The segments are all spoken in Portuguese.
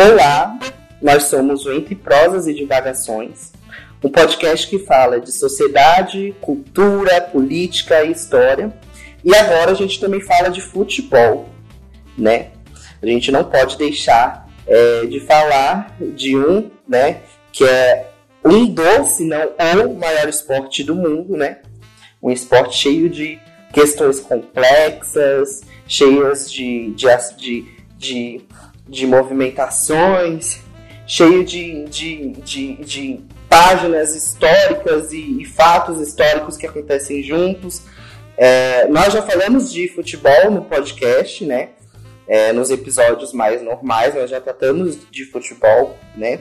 Olá, nós somos o Entre Prosas e Divagações, um podcast que fala de sociedade, cultura, política e história. E agora a gente também fala de futebol, né? A gente não pode deixar é, de falar de um, né, que é um dos, se não o maior esporte do mundo, né? Um esporte cheio de questões complexas, cheias de, de, de, de, de movimentações, cheio de, de, de, de páginas históricas e, e, fatos históricos que acontecem juntos. É, nós já falamos de futebol no podcast, né? É, nos episódios mais normais, nós já tratamos de futebol, né?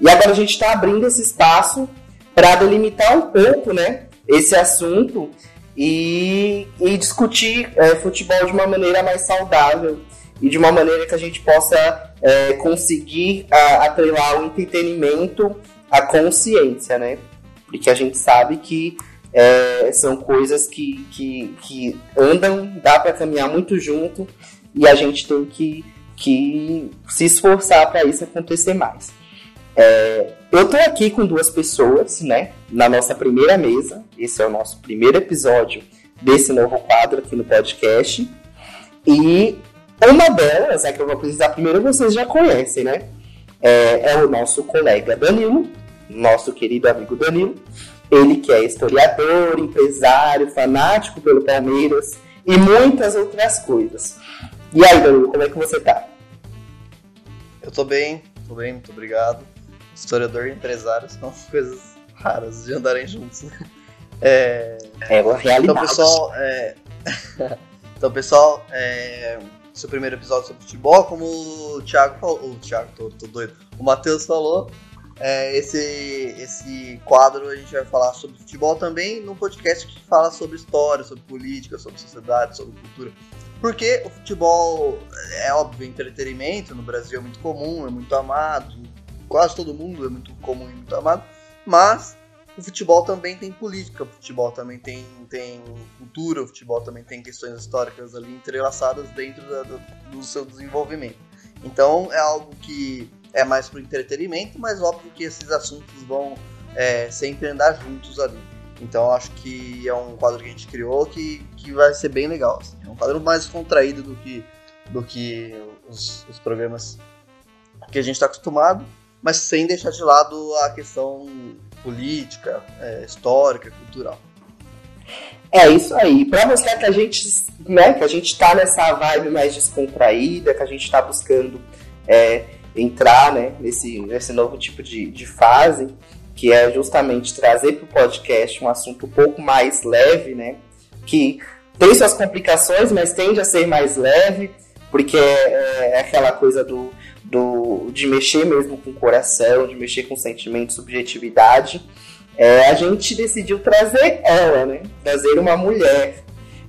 E agora a gente está abrindo esse espaço para delimitar um pouco, né? Esse assunto e, e discutir é, futebol de uma maneira mais saudável e de uma maneira que a gente possa é, conseguir a, atrelar o entretenimento à consciência, né? Porque a gente sabe que é, são coisas que, que, que andam, dá para caminhar muito junto e a gente tem que, que se esforçar para isso acontecer mais. É, eu tô aqui com duas pessoas, né? Na nossa primeira mesa. Esse é o nosso primeiro episódio desse novo quadro aqui no podcast. E uma delas, é que eu vou apresentar primeiro, vocês já conhecem, né? É, é o nosso colega Danilo, nosso querido amigo Danilo. Ele que é historiador, empresário, fanático pelo Palmeiras e muitas outras coisas. E aí, Danilo, como é que você tá? Eu tô bem, tô bem, muito obrigado historiador e empresário são coisas raras de andarem juntos. Né? É, é uma realidade. Então, pessoal, é... então, pessoal é... seu primeiro episódio sobre futebol, como o Thiago falou, o Thiago, tô, tô doido, o Matheus falou, é, esse, esse quadro a gente vai falar sobre futebol também num podcast que fala sobre história, sobre política, sobre sociedade, sobre cultura. Porque o futebol é óbvio, entretenimento, no Brasil é muito comum, é muito amado, quase todo mundo, é muito comum e muito amado, mas o futebol também tem política, o futebol também tem, tem cultura, o futebol também tem questões históricas ali entrelaçadas dentro da, do, do seu desenvolvimento. Então é algo que é mais para o entretenimento, mas óbvio que esses assuntos vão é, sempre andar juntos ali. Então acho que é um quadro que a gente criou que, que vai ser bem legal. Assim. É um quadro mais contraído do que, do que os, os programas que a gente está acostumado mas sem deixar de lado a questão política, é, histórica, cultural. É isso aí. Para mostrar que a gente, né, que a gente está nessa vibe mais descontraída, que a gente está buscando é, entrar, né, nesse, nesse novo tipo de, de fase, que é justamente trazer para o podcast um assunto um pouco mais leve, né, que tem suas complicações, mas tende a ser mais leve, porque é, é aquela coisa do do, de mexer mesmo com o coração, de mexer com sentimento, subjetividade, é, a gente decidiu trazer ela, né? Trazer uma mulher.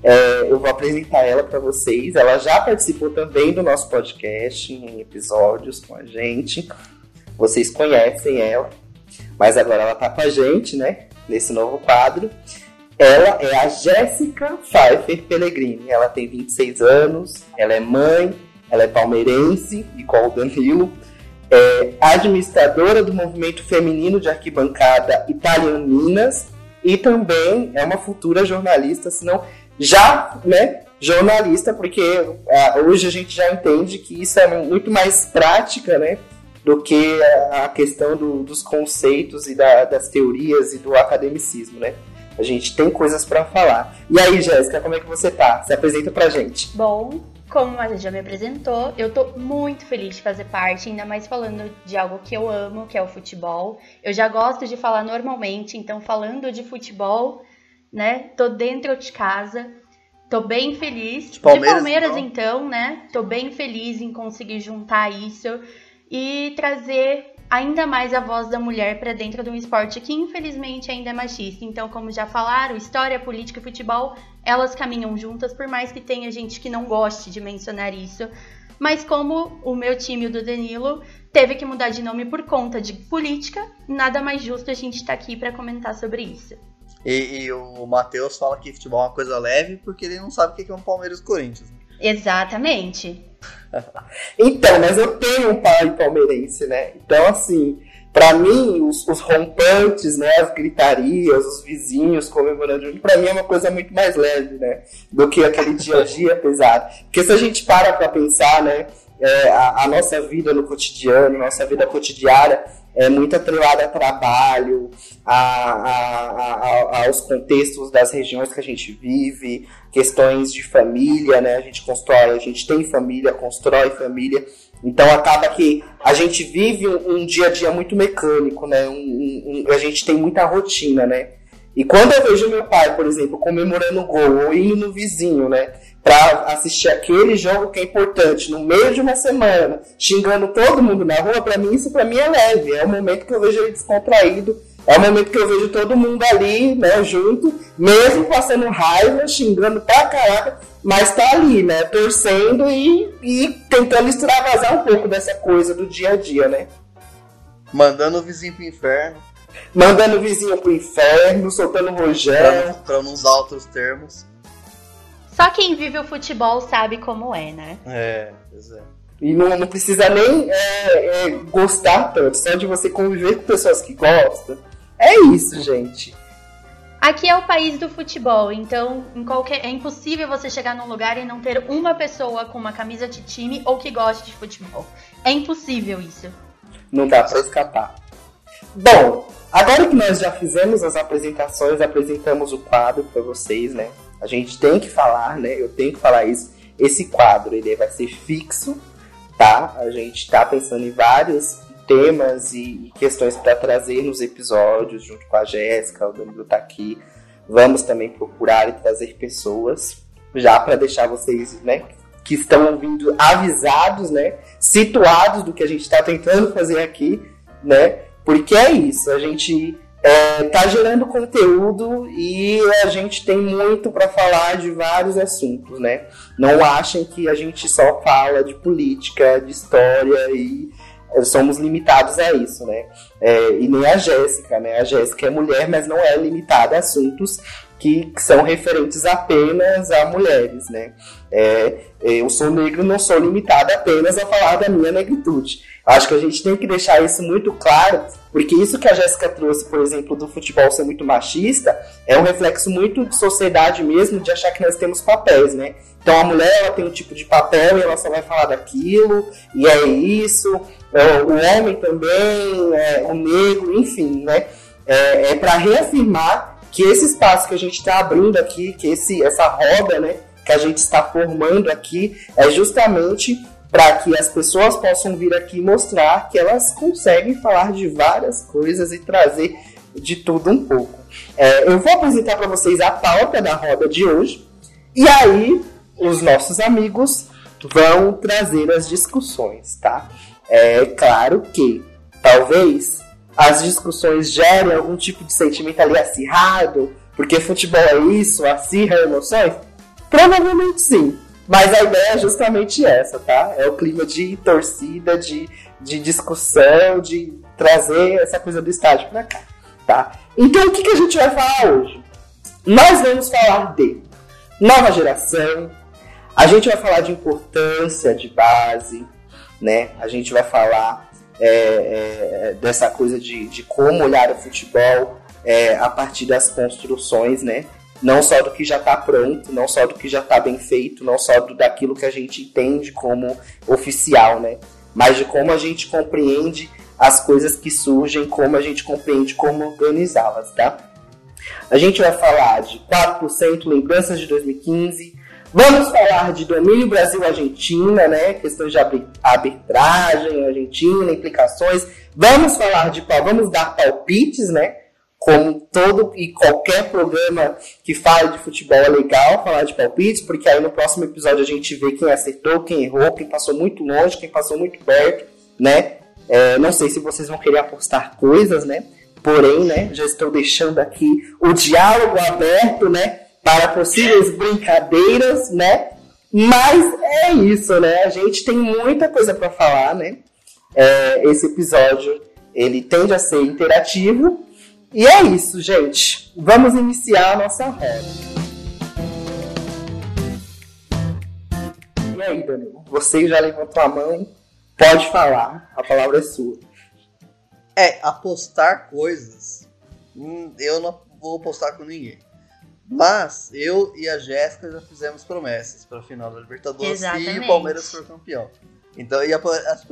É, eu vou apresentar ela para vocês. Ela já participou também do nosso podcast em episódios com a gente. Vocês conhecem ela, mas agora ela tá com a gente, né? Nesse novo quadro. Ela é a Jéssica Pfeiffer Pellegrini. Ela tem 26 anos, ela é mãe, ela é palmeirense, igual o Danilo, é administradora do movimento feminino de arquibancada Italian Minas e também é uma futura jornalista, se não já, né, jornalista, porque é, hoje a gente já entende que isso é muito mais prática, né, do que a questão do, dos conceitos e da, das teorias e do academicismo, né? A gente tem coisas para falar. E aí, Jéssica, como é que você tá? Se apresenta pra gente. Bom, como a gente já me apresentou, eu tô muito feliz de fazer parte, ainda mais falando de algo que eu amo, que é o futebol. Eu já gosto de falar normalmente, então falando de futebol, né? Tô dentro de casa. Tô bem feliz. De Palmeiras, de Palmeiras então. então, né? Tô bem feliz em conseguir juntar isso e trazer ainda mais a voz da mulher para dentro de um esporte que infelizmente ainda é machista. Então, como já falaram, história, política e futebol, elas caminham juntas, por mais que tenha gente que não goste de mencionar isso. Mas como o meu time, o do Danilo, teve que mudar de nome por conta de política, nada mais justo a gente estar tá aqui para comentar sobre isso. E, e o Matheus fala que futebol é uma coisa leve porque ele não sabe o que é um Palmeiras Corinthians. Exatamente. então, mas eu tenho um pai palmeirense, né? Então, assim, para mim, os, os, rompantes, né, as gritarias, os vizinhos comemorando para mim é uma coisa muito mais leve, né, do que aquele dia a dia pesado. Porque se a gente para para pensar, né, é, a, a, nossa vida no cotidiano, nossa vida cotidiana é muito atrelada a trabalho, a, a, aos contextos das regiões que a gente vive, questões de família, né? A gente constrói, a gente tem família, constrói família. Então acaba que a gente vive um, um dia a dia muito mecânico, né? Um, um, a gente tem muita rotina, né? E quando eu vejo meu pai, por exemplo, comemorando o gol ou indo no vizinho, né? Pra assistir aquele jogo que é importante no meio de uma semana, xingando todo mundo na rua, para mim isso para mim é leve. É o momento que eu vejo ele descontraído, é o momento que eu vejo todo mundo ali, né, junto, mesmo passando raiva, xingando pra caraca, mas tá ali, né, torcendo e, e tentando extravasar um pouco dessa coisa do dia a dia, né? Mandando o vizinho pro inferno. Mandando o vizinho pro inferno, soltando rojão. Pra, pra não usar outros termos. Só quem vive o futebol sabe como é, né? É, pois é. E não, não precisa nem é, é, gostar tanto, só de você conviver com pessoas que gostam. É isso, gente. Aqui é o país do futebol, então qualquer... é impossível você chegar num lugar e não ter uma pessoa com uma camisa de time ou que goste de futebol. É impossível isso. Não dá para escapar. Bom, agora que nós já fizemos as apresentações, apresentamos o quadro para vocês, né? A gente tem que falar, né? Eu tenho que falar isso. Esse quadro ele vai ser fixo, tá? A gente está pensando em vários temas e, questões para trazer nos episódios, junto com a Jéssica, o Danilo está aqui. Vamos também procurar e trazer pessoas, já para deixar vocês, né, que estão ouvindo avisados, né, situados do que a gente está tentando fazer aqui, né, porque é isso, a gente é, tá gerando conteúdo e a gente tem muito para falar de vários assuntos, né? Não achem que a gente só fala de política, de história e somos limitados a isso, né? É, e nem a Jéssica, né? A Jéssica é mulher, mas não é limitada a assuntos que, são referentes apenas a mulheres, né? É, eu sou negro, não sou limitada apenas a falar da minha negritude. Acho que a gente tem que deixar isso muito claro, porque isso que a Jéssica trouxe, por exemplo, do futebol ser muito machista, é um reflexo muito de sociedade mesmo, de achar que nós temos papéis, né? Então a mulher ela tem um tipo de papel e ela só vai falar daquilo, e é isso. É, o homem também, é, o negro, enfim, né? É, é para reafirmar que esse espaço que a gente está abrindo aqui, que esse, essa roda, né, que a gente está formando aqui, é justamente para que as pessoas possam vir aqui mostrar que elas conseguem falar de várias coisas e trazer de tudo um pouco. É, eu vou apresentar para vocês a pauta da roda de hoje e aí os nossos amigos vão trazer as discussões, tá? É claro que talvez as discussões gerem algum tipo de sentimento ali acirrado, porque futebol é isso, acirra emoções? Provavelmente sim. Mas a ideia é justamente essa, tá? É o clima de torcida, de, de discussão, de trazer essa coisa do estádio pra cá, tá? Então o que, que a gente vai falar hoje? Nós vamos falar de nova geração, a gente vai falar de importância de base, né? A gente vai falar é, é, dessa coisa de, de como olhar o futebol é, a partir das construções, né? Não só do que já está pronto, não só do que já está bem feito, não só do, daquilo que a gente entende como oficial, né? Mas de como a gente compreende as coisas que surgem, como a gente compreende como organizá-las, tá? A gente vai falar de 4% lembranças de 2015, Vamos falar de domínio Brasil-Argentina, né? Questões de arbitragem, Argentina, implicações. Vamos falar de? Vamos dar palpites, né? Como todo e qualquer programa que fale de futebol é legal falar de palpites, porque aí no próximo episódio a gente vê quem acertou, quem errou, quem passou muito longe, quem passou muito perto, né? É, não sei se vocês vão querer apostar coisas, né? Porém, né, já estou deixando aqui o diálogo aberto, né? Para possíveis brincadeiras, né? Mas é isso, né? A gente tem muita coisa para falar, né? É, esse episódio ele tende a ser interativo. E é isso, gente. Vamos iniciar a nossa roda. E aí, Danilo? Você já levantou a mão, pode falar, a palavra é sua. É, apostar coisas, hum, eu não vou apostar com ninguém. Mas eu e a Jéssica já fizemos promessas para a final da Libertadores Exatamente. se o Palmeiras for campeão. Então, e a,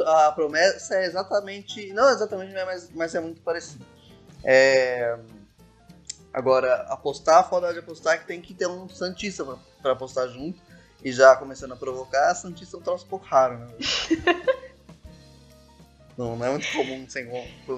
a- a promessa é exatamente. Não exatamente, mas, mas é muito parecido. É, agora, apostar, a foda de apostar é que tem que ter um Santista para apostar junto. E já começando a provocar, a Santista é um troço um pouco raro, né? não, não é muito comum sem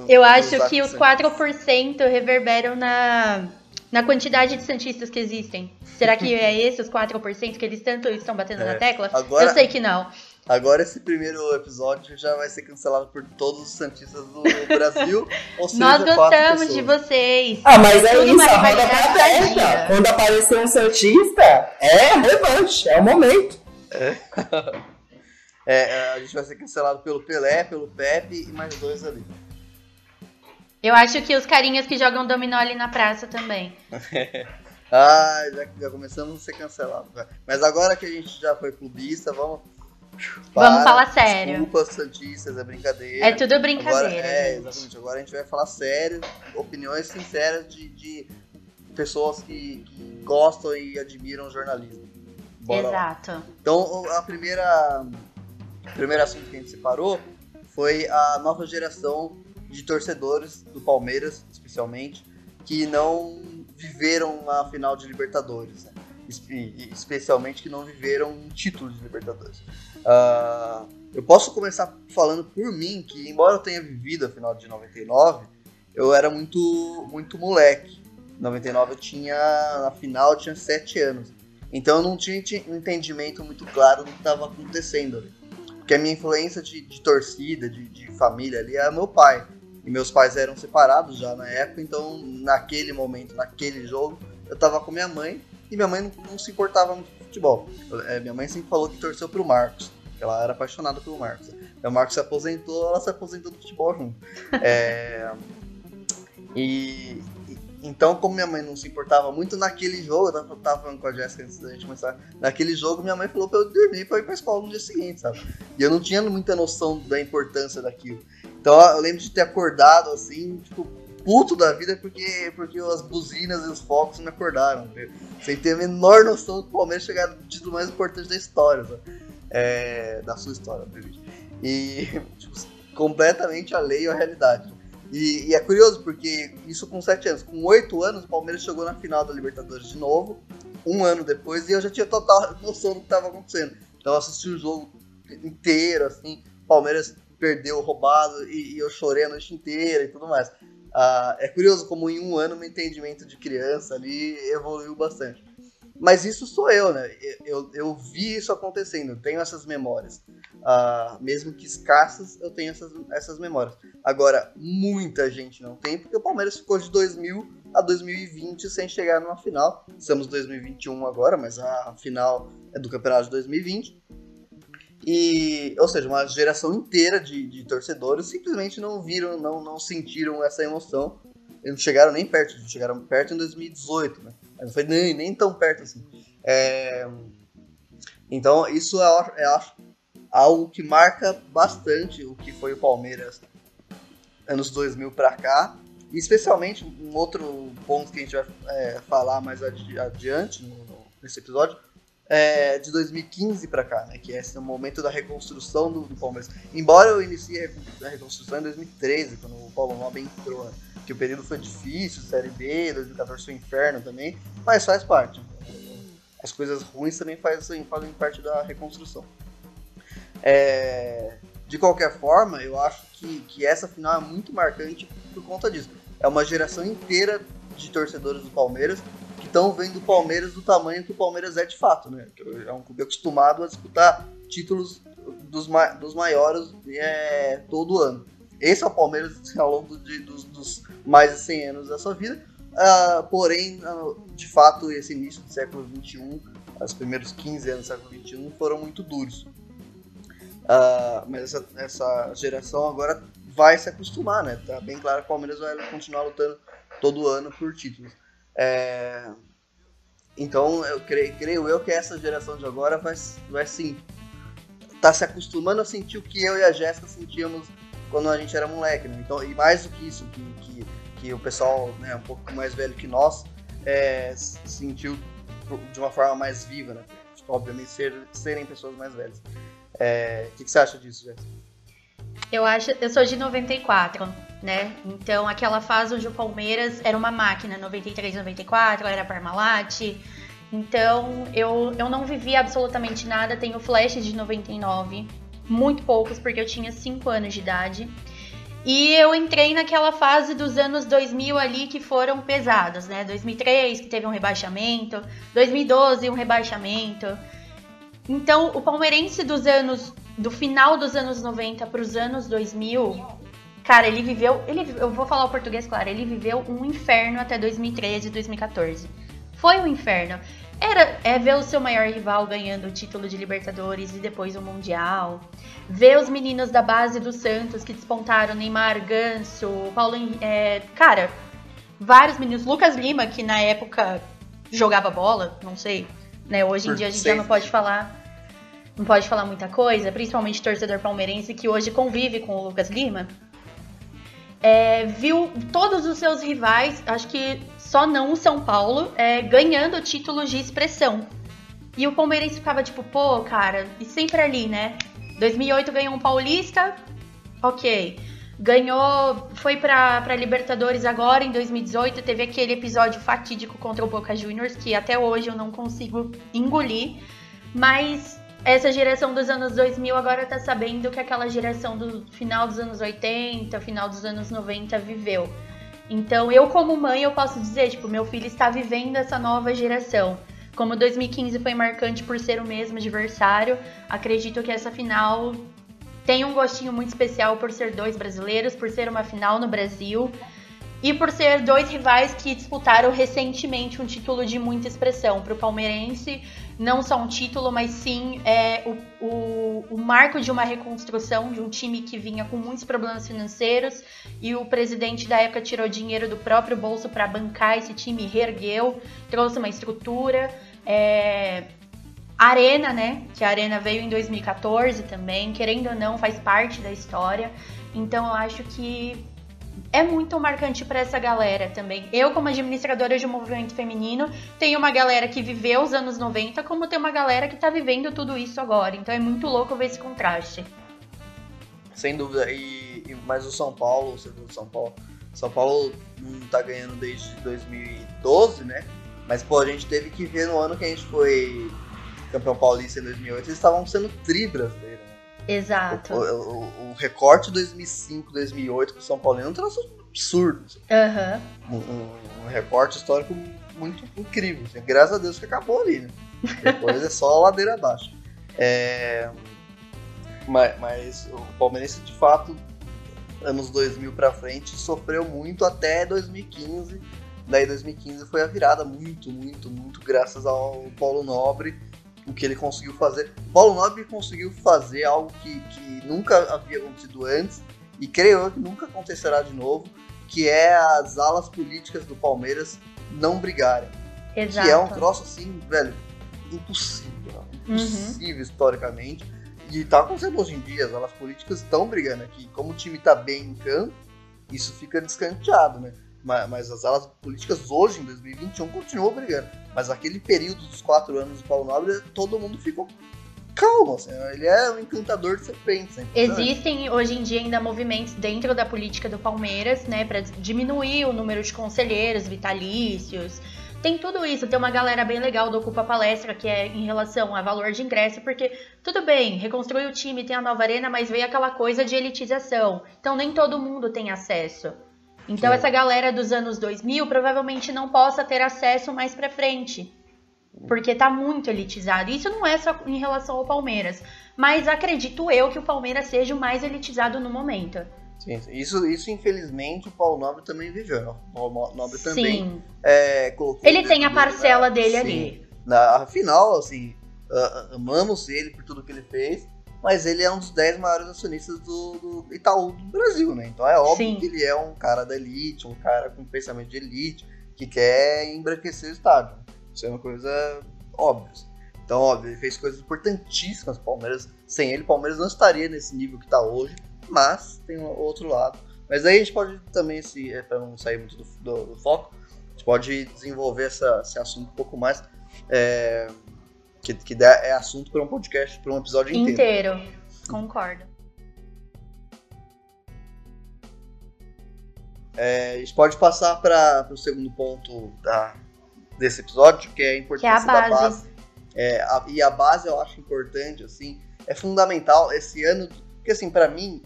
Eu acho que os 4% reverberam na, na quantidade de Santistas que existem. Será que é esse os 4% que eles tanto estão batendo É. na tecla? Agora- Eu sei que não. Agora esse primeiro episódio já vai ser cancelado por todos os Santistas do Brasil. Ou seja, Nós gostamos de vocês. Ah, mas é Tudo isso, a roda tá aberta. Quando aparecer um Santista, é revanche, é o momento. É, é, a gente vai ser cancelado pelo Pelé, pelo Pepe e mais dois ali. Eu acho que os carinhas que jogam dominó ali na praça também. Ah, já, já começamos a ser cancelados. Mas agora que a gente já foi clubista, vamos. Vamos falar sério. Desculpa, Santistas, é brincadeira. É tudo Agora, brincadeira, é, gente. exatamente. Agora a gente vai falar sério, opiniões sinceras de, de pessoas que, que gostam e admiram o jornalismo. Bora lá. Exato. Então, o- a primeira, o primeiro assunto que a gente separou foi a nova geração de torcedores do Palmeiras, especialmente, que não viveram a final de Libertadores, né? Espe- especialmente que não viveram um título de Libertadores. Ah, eu posso começar falando por mim que, embora eu tenha vivido a final de 99, eu era muito, muito moleque. Em 99 eu tinha, na final, eu tinha 7 anos. Então eu não tinha um entendimento muito claro do que estava acontecendo ali. Porque a minha influência de, de torcida, de, de família ali, era meu pai. E meus pais eram separados já na época, então naquele momento, naquele jogo, eu tava com minha mãe e minha mãe não, não se importava muito com futebol. É, minha mãe sempre falou que torceu pro Marcos, que ela era apaixonada pelo Marcos. O Marcos se aposentou, ela se aposentou do futebol junto. É, e, e- então, como minha mãe não se importava muito naquele jogo, eu tava, tava falando com a Jéssica antes da gente começar, naquele jogo minha mãe falou pra eu dormir pra ir pra escola no dia seguinte, sabe? E eu não tinha muita noção da importância daquilo. Então eu lembro de ter acordado assim, tipo, puto da vida porque, porque as buzinas e os focos me acordaram. né? Sem ter a menor noção do Palmeiras chegar no título mais importante da história, sabe? É, da sua história, obviamente. E tipo, completamente alheio à realidade. E, e é curioso porque isso com 7 anos. Com 8 anos, o Palmeiras chegou na final da Libertadores de novo, um ano depois, e eu já tinha total noção do que estava acontecendo. Então eu assisti o jogo inteiro, assim, Palmeiras perdeu roubado e, e eu chorei a noite inteira e tudo mais. Ah, é curioso como em um ano meu entendimento de criança ali evoluiu bastante. Mas isso sou eu, né? Eu, eu, vi isso acontecendo, eu tenho essas memórias. Ah, mesmo que escassas, eu tenho essas, essas memórias. Agora, muita gente não tem, porque o Palmeiras ficou de 2000 a 2020 sem chegar numa final. Estamos em 2021 agora, mas a final é do campeonato de 2020. E, ou seja, uma geração inteira de, de torcedores simplesmente não viram, não, não sentiram essa emoção. Eles não chegaram nem perto, chegaram perto em 2018, né? Mas não foi nem, nem tão perto assim. É, Então, isso é, é algo que marca bastante o que foi o Palmeiras anos 2000 pra cá. E especialmente um outro ponto que a gente vai é, falar mais adi- adiante no- no- nesse episódio é de 2015 pra cá, né? Que é esse momento da reconstrução do, do Palmeiras. Embora eu inicie a reconstrução em 2013, quando o Paulo Nobre entrou, né? que o período foi difícil, Série B, 2014 foi um inferno também, mas faz parte. As coisas ruins também fazem, fazem parte da reconstrução. É, de qualquer forma, eu acho que, que essa final é muito marcante por conta disso. É uma geração inteira de torcedores do Palmeiras que estão vendo o Palmeiras do tamanho que o Palmeiras é de fato, né? É um clube acostumado a disputar títulos dos, ma- dos maiores é, todo ano. Esse é o Palmeiras assim, ao longo de- dos, dos mais de 100 anos da sua vida. Ah, porém, ah, de fato, esse início do século XXI, os primeiros 15 anos do século XXI foram muito duros. Ah, mas essa, essa geração agora vai se acostumar, né? Tá bem claro que o Palmeiras vai continuar lutando todo ano por títulos. É, Então, eu creio, creio eu que essa geração de agora vai, vai sim tá se acostumando a sentir o que eu e a Jéssica sentíamos quando a gente era moleque, né? Então, e mais do que isso, que, que, que o pessoal né, um pouco mais velho que nós é, sentiu de uma forma mais viva, né? Obviamente ser, serem pessoas mais velhas. É, o que, que você acha disso, Jéssica? Eu acho, eu sou de 94, né? Então aquela fase onde o Palmeiras era uma máquina, 93, 94, era Parmalat. Então eu, eu não vivi absolutamente nada, tenho flash de 99, muito poucos, porque eu tinha 5 anos de idade. E eu entrei naquela fase dos anos 2000 ali que foram pesados, né? 2003, que teve um rebaixamento, 2012, um rebaixamento. Então, o palmeirense dos anos do final dos anos 90 para os anos 2000, cara, ele viveu, ele eu vou falar o português claro, ele viveu um inferno até 2013, 2014. Foi um inferno. Era é ver o seu maior rival ganhando o título de Libertadores e depois o Mundial. Ver os meninos da base do Santos que despontaram, Neymar, Ganso, Paulo, é, cara, vários meninos, Lucas Lima que na época jogava bola, não sei, né? Hoje em dia a gente já não pode falar não pode falar muita coisa, principalmente torcedor palmeirense que hoje convive com o Lucas Lima. É, viu todos os seus rivais, acho que só não o São Paulo, é, ganhando títulos de expressão. E o palmeirense ficava tipo, pô, cara, e sempre ali, né? 2008 ganhou um paulista, ok. Ganhou, foi pra, pra Libertadores agora, em 2018, teve aquele episódio fatídico contra o Boca Juniors, que até hoje eu não consigo engolir. Mas essa geração dos anos 2000 agora tá sabendo que aquela geração do final dos anos 80, final dos anos 90 viveu. Então, eu como mãe, eu posso dizer, tipo, meu filho está vivendo essa nova geração. Como 2015 foi marcante por ser o mesmo adversário, acredito que essa final tem um gostinho muito especial por ser dois brasileiros, por ser uma final no Brasil e por ser dois rivais que disputaram recentemente um título de muita expressão para o palmeirense não só um título, mas sim é, o, o, o, marco de uma reconstrução de um time que vinha com muitos problemas financeiros e o presidente da época tirou dinheiro do próprio bolso para bancar esse time, reergueu, trouxe uma estrutura. É, Arena, né? Que a Arena veio em 2014 também, querendo ou não, faz parte da história. Então eu acho que é muito marcante para essa galera também. Eu, como administradora de um movimento feminino, tenho uma galera que viveu os anos 90, como tem uma galera que tá vivendo tudo isso agora. Então é muito louco ver esse contraste. Sem dúvida. E, e mas o São Paulo, viu São Paulo? São Paulo não tá ganhando desde 2012, né? Mas pô, a gente teve que ver no ano que a gente foi campeão paulista em 2008, eles estavam sendo tri brasileiro. Exato. O, o, o recorte 2005, 2008 com o São Paulo é um troço absurdo. Uhum. Um, um, recorte histórico muito incrível. Assim. Graças a Deus que acabou ali, né? Depois é só a ladeira abaixo. É... Mas, mas, o Palmeirense, de fato, anos 2000 pra frente, sofreu muito até 2015. Daí 2015 foi a virada muito, muito, muito graças ao Paulo Nobre o que ele conseguiu fazer. Paulo Nobre conseguiu fazer algo que, que nunca havia acontecido antes e creio eu que nunca acontecerá de novo, que é as alas políticas do Palmeiras não brigarem. Exato. Que é um troço assim, velho, impossível. Impossível uhum. historicamente. E tá acontecendo hoje em dia, as alas políticas estão brigando aqui. Como o time tá bem em campo, isso fica descanteado, né? Mas, as alas políticas hoje, em 2021, continuam brigando. Mas aquele período dos quatro anos do Paulo Nobre, todo mundo ficou calmo, assim, ele é um encantador de serpentes. Né? Existem hoje em dia ainda movimentos dentro da política do Palmeiras, né, para diminuir o número de conselheiros vitalícios. Tem tudo isso, tem uma galera bem legal do Ocupa Palestra, que é em relação a valor de ingresso, porque tudo bem, reconstruir o time, tem a nova arena, mas veio aquela coisa de elitização. Então nem todo mundo tem acesso. Então Sim. essa galera dos anos 2000 provavelmente não possa ter acesso mais para frente, porque tá muito elitizado. Isso não é só em relação ao Palmeiras, mas acredito eu que o Palmeiras seja o mais elitizado no momento. Sim, isso, isso infelizmente o Paulo Nobre também viveu. O Paulo Nobre também Sim. É, colocou. Ele tem a parcela dele Sim. ali. Na afinal, assim, amamos ele por tudo que ele fez mas ele é um dos 10 maiores acionistas do, do, Itaú do Brasil, né? Então é óbvio Sim. que ele é um cara da elite, um cara com pensamento de elite, que quer embranquecer o estádio. Isso é uma coisa óbvia. Então, óbvio, ele fez coisas importantíssimas. Palmeiras, sem ele, o Palmeiras não estaria nesse nível que está hoje. Mas tem o outro lado. Mas aí a gente pode também, se é, para não sair muito do, do, do, foco, a gente pode desenvolver essa, esse assunto um pouco mais. É, que, que é assunto para um podcast, para um episódio inteiro. Inteiro, concordo. É, a gente pode passar para o segundo ponto da, desse episódio, que é a importância que é a base. da base. É, a, e a base eu acho importante, assim, é fundamental. Esse ano, porque assim, para mim,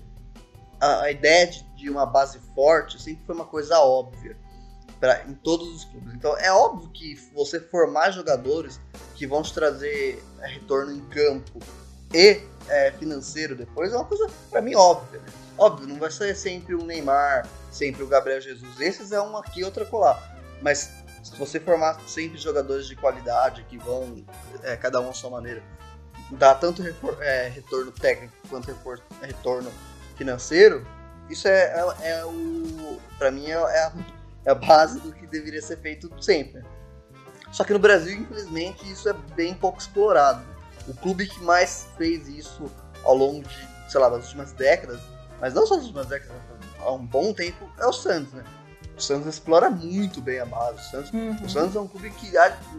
a, a ideia de, de, uma base forte sempre foi uma coisa óbvia pra, em todos os clubes. Então é óbvio que você formar jogadores que vão te trazer é, retorno em campo e é, financeiro depois é uma coisa, para mim, óbvia. Óbvio, não vai ser sempre um Neymar, sempre o Gabriel Jesus. Esses é um aqui, outro colar. Mas se você formar sempre jogadores de qualidade que vão, é, cada um à sua maneira, dar tanto é, retorno técnico quanto retorno financeiro, isso é, é, é o. Pra mim, é, é, a, é a base do que deveria ser feito sempre. Só que no Brasil, infelizmente, isso é bem pouco explorado. O clube que mais fez isso ao longo de, sei lá, das últimas décadas, mas não só das últimas décadas, há um bom tempo, é o Santos, né? O Santos explora muito bem a base. O Santos, uhum. o Santos é um clube que,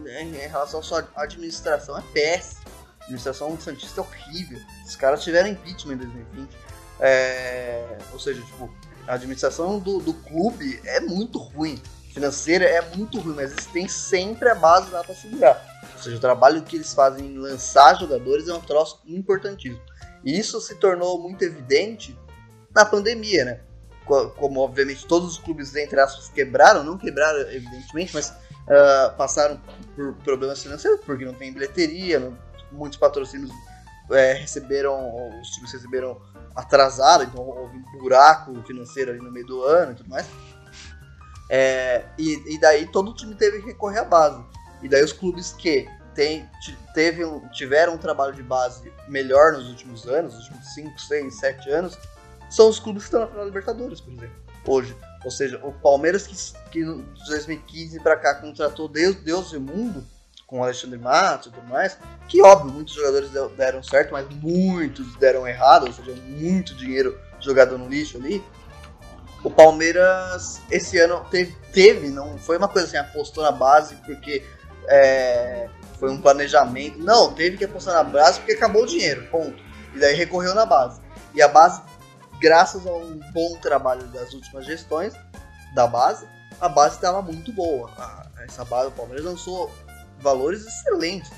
em relação à sua administração, é péssimo. A administração do Santista é horrível. Os caras tiveram impeachment em 2020. É, ou seja, tipo, a administração do, do clube é muito ruim. Financeira é muito ruim, mas eles têm sempre a base lá para segurar. Ou seja, o trabalho que eles fazem em lançar jogadores é um troço importantíssimo. E isso se tornou muito evidente na pandemia, né? como obviamente todos os clubes, entre aspas, quebraram, não quebraram, evidentemente, mas uh, passaram por problemas financeiros, porque não tem bilheteria, não, muitos patrocínios é, receberam, os times receberam atrasado, então houve um buraco financeiro ali no meio do ano e tudo mais. É, e, e, daí todo time teve que recorrer à base. E daí os clubes que tem, teve, tiveram um trabalho de base melhor nos últimos anos, nos últimos 5, 6, 7 anos, são os clubes que estão na final da Libertadores, por exemplo, hoje. Ou seja, o Palmeiras que, que de 2015 para cá contratou Deus, Deus e Mundo, com o Alexandre Matos e tudo mais, que óbvio, muitos jogadores deram certo, mas muitos deram errado, ou seja, muito dinheiro jogado no lixo ali. O Palmeiras esse ano teve, teve não foi uma coisa assim, apostou na base porque é, foi um planejamento. Não, teve que apostar na base porque acabou o dinheiro, ponto. E daí recorreu na base. E a base graças a um bom trabalho das últimas gestões da base, a base estava muito boa. Essa base do Palmeiras lançou valores excelentes.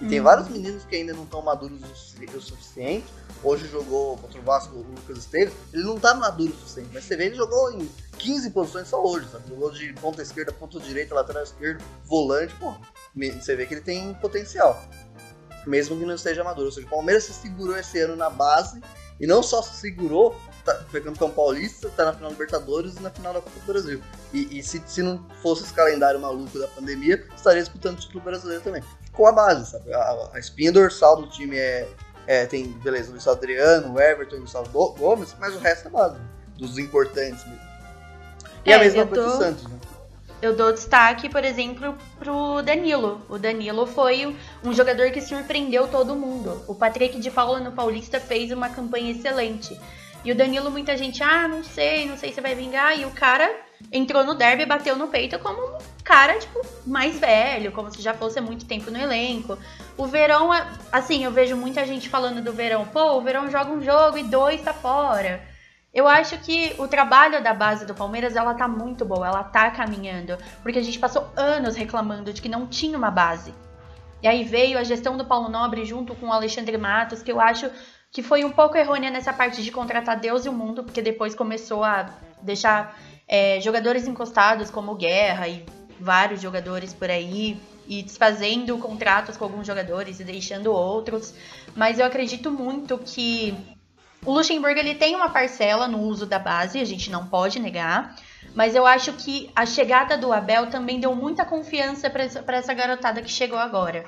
E tem uhum. vários meninos que ainda não estão maduros o suficiente. Hoje jogou contra o Vasco o Lucas Esteves. Ele não está maduro o suficiente, mas você vê, ele jogou em 15 posições só hoje, sabe? Jogou de ponta esquerda, ponta direita, lateral esquerdo, volante. Pô, você vê que ele tem potencial. Mesmo que não esteja maduro. Ou seja, o Palmeiras se segurou esse ano na base e não só se segurou, tá, foi campeão paulista, tá na final da Libertadores e na final da Copa do Brasil. E, e se, se não fosse esse calendário maluco da pandemia, estaria disputando o título brasileiro também. Com a base, sabe? A, a espinha dorsal do time é, é, tem, beleza, o Luiz Adriano, o Everton o Gustavo Gomes, mas o resto é base, dos importantes mesmo. E é, a mesma coisa tô... do Santos, né? eu dou destaque, por exemplo, pro Danilo. O Danilo foi um jogador que surpreendeu todo mundo. O Patrick de Paula no Paulista fez uma campanha excelente. E o Danilo, muita gente, ah, não sei, não sei se vai vingar. E o cara entrou no derby e bateu no peito como um cara, tipo, mais velho, como se já fosse há muito tempo no elenco. O Verão, assim, eu vejo muita gente falando do Verão, pô, o Verão joga um jogo e dois tá fora. Eu acho que o trabalho da base do Palmeiras, ela tá muito boa, ela tá caminhando, porque a gente passou anos reclamando de que não tinha uma base. E aí veio a gestão do Paulo Nobre junto com o Alexandre Matos, que eu acho que foi um pouco errônea nessa parte de contratar Deus e o mundo, porque depois começou a deixar é, jogadores encostados como Guerra e vários jogadores por aí e desfazendo contratos com alguns jogadores e deixando outros. Mas eu acredito muito que o Luxemburgo ele tem uma parcela no uso da base, a gente não pode negar. Mas eu acho que a chegada do Abel também deu muita confiança para essa, garotada que chegou agora.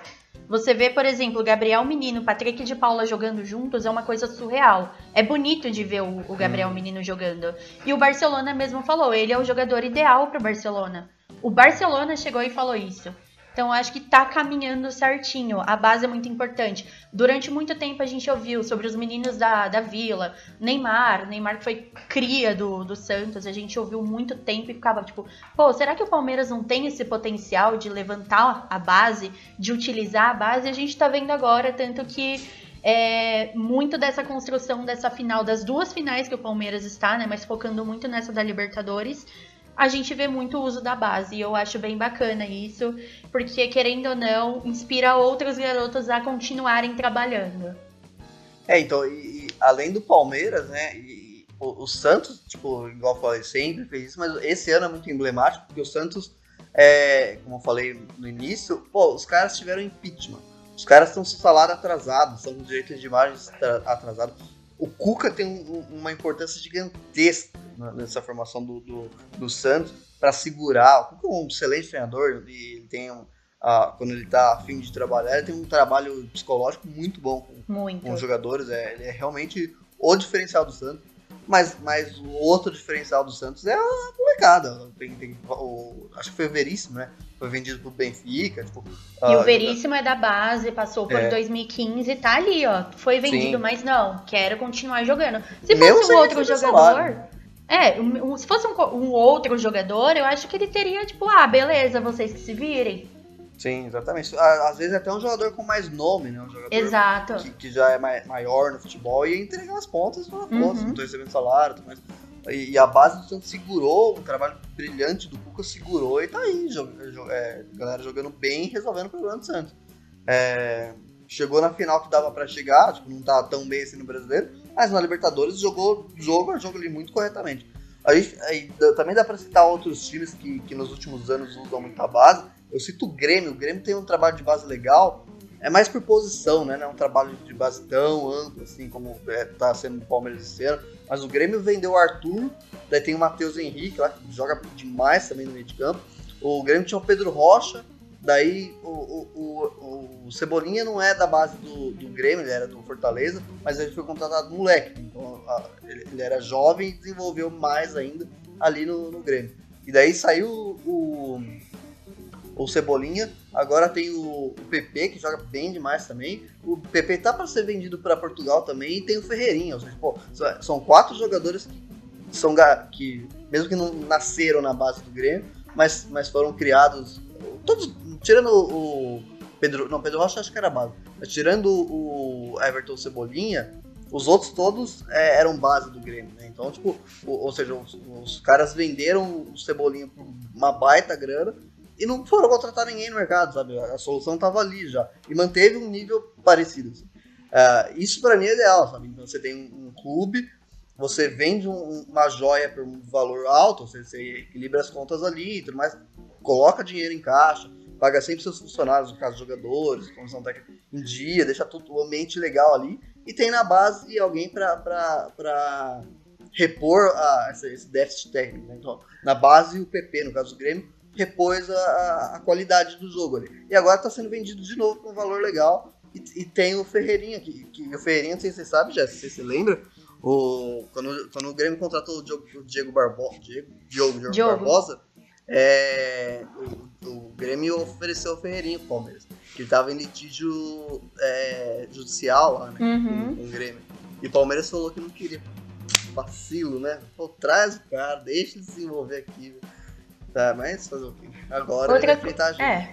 Você vê, por exemplo, Gabriel Menino, Patrick de Paula jogando juntos é uma coisa surreal. É bonito de ver o, o Gabriel Menino jogando. E o Barcelona mesmo falou, ele é o jogador ideal para o Barcelona. O Barcelona chegou e falou isso. Então acho que tá caminhando certinho. A base é muito importante. Durante muito tempo a gente ouviu sobre os meninos da, da vila, Neymar, Neymar que foi cria do, do Santos, a gente ouviu muito tempo e ficava tipo, pô, será que o Palmeiras não tem esse potencial de levantar a base, de utilizar a base? A gente tá vendo agora, tanto que é, muito dessa construção dessa final, das duas finais que o Palmeiras está, né? Mas focando muito nessa da Libertadores, a gente vê muito o uso da base. E eu acho bem bacana isso, porque, querendo ou não, inspira outros garotos a continuarem trabalhando. É, então, e, e além do Palmeiras, né? E, o, o, Santos, tipo, igual eu falei, sempre fez isso, mas esse ano é muito emblemático, porque o Santos, é, como eu falei no início, pô, os caras tiveram impeachment. Os caras estão com salário atrasado, estão com direitos de imagem atrasado. O Cuca tem um, uma importância gigantesca nessa formação do, do, do Santos para segurar. O Cuca é um excelente treinador, ele tem um, uh, quando ele está afim de trabalhar, ele tem um trabalho psicológico muito bom com, muito. com os jogadores. É, ele é realmente o diferencial do Santos. Mas, mas o outro diferencial do Santos é a molecada. Tem, tem, o, acho que foi o Veríssimo, né? Foi vendido pro Benfica. Tipo, e uh, o Veríssimo é da base, passou por é. 2015, tá ali, ó. Foi vendido, Sim. mas não, quero continuar jogando. Se fosse um outro jogador. É, um, se fosse um, um outro jogador, eu acho que ele teria, tipo, ah, beleza, vocês que se virem. Sim, exatamente. Às vezes até um jogador com mais nome, né? Um jogador Exato. Que, que já é maior no futebol e entregar as pontas e falar, uhum. não tô recebendo salário, mas... E, a base do Santos segurou, o trabalho brilhante do Cuca segurou e tá aí, é, galera jogando bem resolvendo o problema do Santos. É, chegou na final que dava para chegar, tipo, não tá tão bem assim no brasileiro, mas na Libertadores jogou jogo a jogo ali muito corretamente. Aí, aí também dá para citar outros times que, que nos últimos anos usam muita base, eu cito o Grêmio. O Grêmio tem um trabalho de base legal. É mais por posição, né? É um trabalho de base tão amplo assim como é, tá sendo no Palmeiras esse ano. Mas o Grêmio vendeu o Arthur. Daí tem o Matheus Henrique lá, que joga demais também no meio de campo. O Grêmio tinha o Pedro Rocha. Daí o, o, o, o Cebolinha não é da base do, do, Grêmio, ele era do Fortaleza, mas ele foi contratado moleque. Então a, ele, ele, era jovem e desenvolveu mais ainda ali no, no Grêmio. E daí saiu o, o Cebolinha. Agora tem o, o PP, que joga bem demais também. O PP tá para ser vendido para Portugal também. E tem o Ferreirinha. Ou seja, pô, são quatro jogadores que, são, que, mesmo que não nasceram na base do Grêmio, mas, mas foram criados. Todos, tirando o Pedro. Não, Pedro Rocha acho que era base. Mas tirando o Everton Cebolinha, os outros todos é, eram base do Grêmio, né? Então, tipo, o, ou seja, os, os, caras venderam o Cebolinha por uma baita grana e não foram contratar ninguém no mercado, sabe? A solução estava ali já. E manteve um nível parecido. Assim. Uh, isso para mim é ideal, sabe? Então você tem um, um clube, você vende um, uma joia por um valor alto, você, você, equilibra as contas ali e tudo mais, coloca dinheiro em caixa, paga sempre seus funcionários, no caso jogadores, comissão técnica, em dia, deixa tudo o ambiente legal ali e tem na base alguém para repor a, esse déficit técnico. Né? Então, na base o PP, no caso do Grêmio, repôs a, a qualidade do jogo ali. E agora está sendo vendido de novo com um valor legal. E, e tem o Ferreirinha, que, que o Ferreirinha, não sei se você sabe, já, se você lembra, o, quando, quando o Grêmio contratou o Diogo, o Diego, Barbo, Diego, Diogo, Diogo, Diogo. Barbosa, é, o, o, Grêmio ofereceu o Ferreirinha pro Palmeiras. Que ele estava em litígio é, judicial lá, né? Uhum. Com, com, o Grêmio. E o Palmeiras falou que não queria. Vacilo, né? Pô, traz o cara, deixa ele se desenvolver aqui. Tá, mas fazer o quê? Agora Outra, é, é.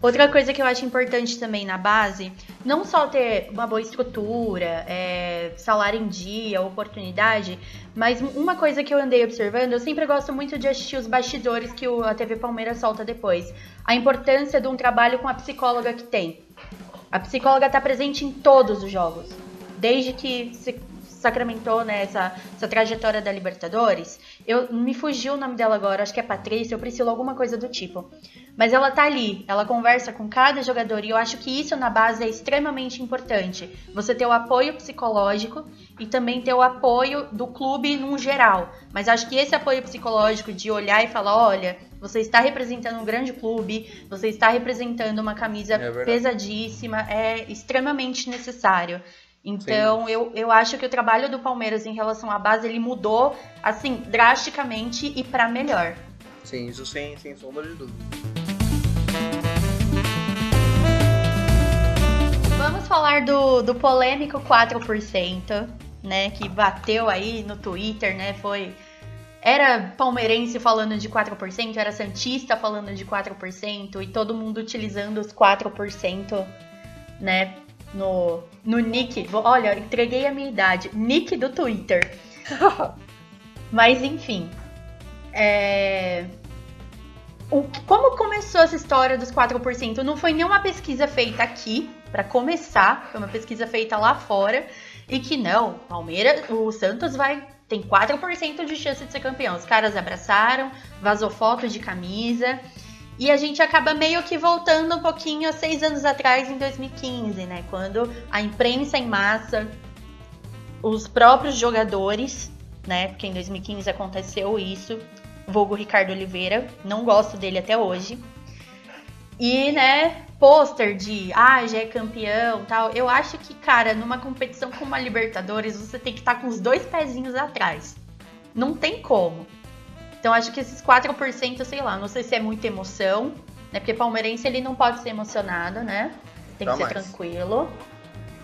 Outra coisa que eu acho importante também na base, não só ter uma boa estrutura, é, salário em dia, oportunidade, mas uma coisa que eu andei observando, eu sempre gosto muito de assistir os bastidores que a TV Palmeiras solta depois. A importância de um trabalho com a psicóloga que tem. A psicóloga está presente em todos os jogos. Desde que se sacramentou né, essa, essa trajetória da Libertadores. Eu me fugiu o nome dela agora, acho que é Patrícia ou Priscila, alguma coisa do tipo. Mas ela tá ali, ela conversa com cada jogador e eu acho que isso na base é extremamente importante. Você ter o apoio psicológico e também ter o apoio do clube num geral. Mas acho que esse apoio psicológico de olhar e falar, olha, você está representando um grande clube, você está representando uma camisa é pesadíssima, é extremamente necessário. Então, eu, eu acho que o trabalho do Palmeiras em relação à base, ele mudou, assim, drasticamente e para melhor. Sim, isso sem, sem sombra de dúvida. Vamos falar do, do polêmico 4%, né, que bateu aí no Twitter, né, foi... Era palmeirense falando de 4%, era santista falando de 4%, e todo mundo utilizando os 4%, né, no, no nick. Olha, entreguei a minha idade. Nick do Twitter. Mas enfim. É... O, como começou essa história dos 4%? Não foi nenhuma pesquisa feita aqui, para começar, foi uma pesquisa feita lá fora, e que não, Palmeiras, o Santos vai tem 4% de chance de ser campeão. Os caras abraçaram, vazou foto de camisa. E a gente acaba meio que voltando um pouquinho a seis anos atrás, em 2015, né? Quando a imprensa em massa, os próprios jogadores, né? Porque em 2015 aconteceu isso, vulgo Ricardo Oliveira, não gosto dele até hoje. E, né, pôster de, ah, já é campeão tal. Eu acho que, cara, numa competição como a Libertadores, você tem que estar tá com os dois pezinhos atrás. Não tem como. Então, acho que esses 4%, sei lá, não sei se é muita emoção, né? Porque palmeirense, ele não pode ser emocionado, né? Tem que ser tranquilo.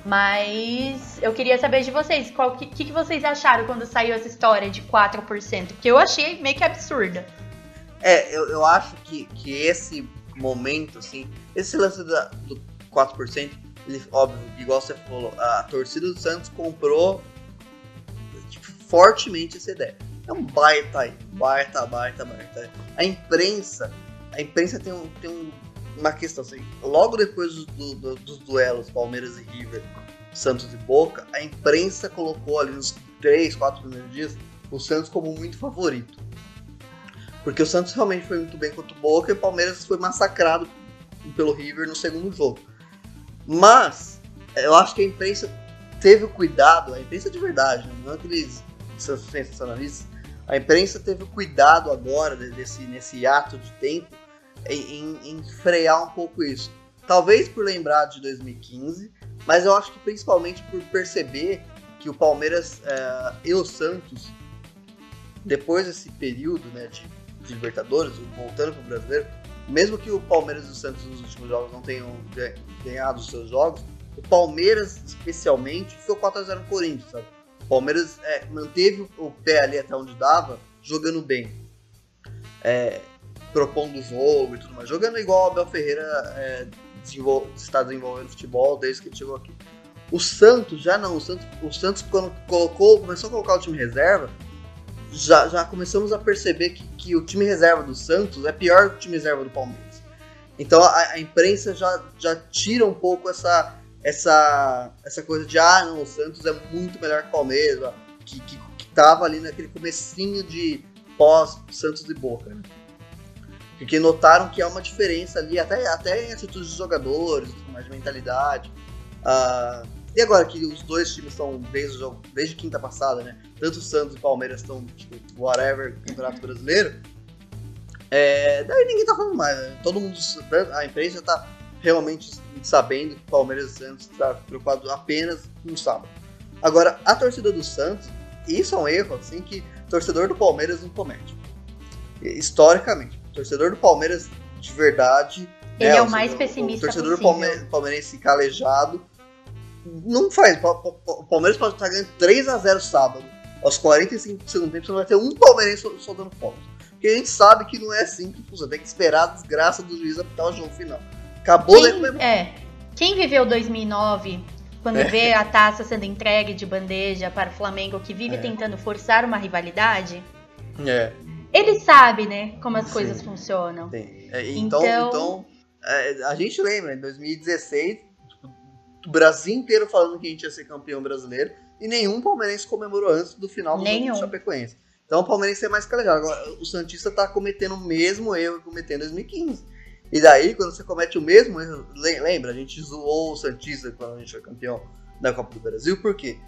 Mas eu queria saber de vocês, o que, que, vocês acharam quando saiu essa história de 4%? Porque eu achei meio que absurda. É, eu, eu acho que, que esse momento, assim, esse lance da, do 4%, ele, óbvio, igual você falou, a torcida do Santos comprou tipo, fortemente essa ideia. É um baita baita, baita, baita. A imprensa, a imprensa tem, um, tem um, uma questão assim, logo depois do, do, dos duelos Palmeiras e River, Santos e Boca, a imprensa colocou ali nos 3, 4 primeiros dias o Santos como muito favorito. Porque o Santos realmente foi muito bem contra o Boca e o Palmeiras foi massacrado pelo River no segundo jogo. Mas eu acho que a imprensa teve o cuidado, a imprensa de verdade, né? não aqueles sensacionalistas, a imprensa teve o cuidado agora desse, nesse ato de tempo em, em, frear um pouco isso. Talvez por lembrar de 2015, mas eu acho que principalmente por perceber que o Palmeiras é, e o Santos, depois desse período né, de de Libertadores, voltando para o brasileiro, mesmo que o Palmeiras e o Santos nos últimos jogos não tenham ganhado os seus jogos, o Palmeiras, especialmente, foi 4x0 no Corinthians, sabe? Palmeiras é, manteve o pé ali até onde dava, jogando bem. É, propondo jogo e tudo mais. Jogando igual o Abel Ferreira é, desenvol está desenvolvendo futebol desde que ele chegou aqui. O Santos já não. O Santos, o Santos quando colocou, começou a colocar o time reserva, já, já começamos a perceber que, que o time reserva do Santos é pior que o time reserva do Palmeiras. Então a, a imprensa já, já tira um pouco essa, essa, essa coisa de ah, não, o Santos é muito melhor que o Palmeiras, que, que, que tava ali naquele comecinho de pós Santos e Boca. Né? Porque notaram que há uma diferença ali, até, até em atitudes dos jogadores, mais de mentalidade. Uh, e agora que os dois times estão desde desde quinta passada, né? Tanto o Santos e o Palmeiras estão, tipo, whatever, Campeonato Brasileiro. É, daí ninguém tá falando mais, né? Todo mundo, a imprensa tá realmente sabendo que o Palmeiras e o Santos tá preocupado apenas no sábado. Agora, a torcida do Santos, isso é um erro, assim, que o torcedor do Palmeiras não comete. Historicamente, o torcedor do Palmeiras, de verdade... Ele é, é o mais pessimista O torcedor possível. palmeirense calejado não faz. O Palmeiras pode estar ganhando 3x0 sábado. Aos 45 do segundo tempo, você não vai ter um palmeirense soltando fogos. Porque a gente sabe que não é assim que funciona. Tem que esperar a desgraça do juiz apitar o jogo final. Acabou Quem, mesmo. É. Quem viveu 2009, quando é. vê a taça sendo entregue de bandeja para o Flamengo, que vive é. tentando forçar uma rivalidade, é. ele sabe, né, como as Sim. coisas funcionam. É, então, então, então é, a gente lembra, em 2016 o Brasil inteiro falando que a gente ia ser campeão brasileiro e nenhum palmeirense comemorou antes do final do nenhum. jogo do Chapecoense. Então o palmeirense é mais que legal. Agora, o Santista tá cometendo o mesmo erro que cometeu em 2015. E daí, quando você comete o mesmo erro, lembra, a gente zoou o Santista quando a gente foi campeão da Copa do Brasil, por quê?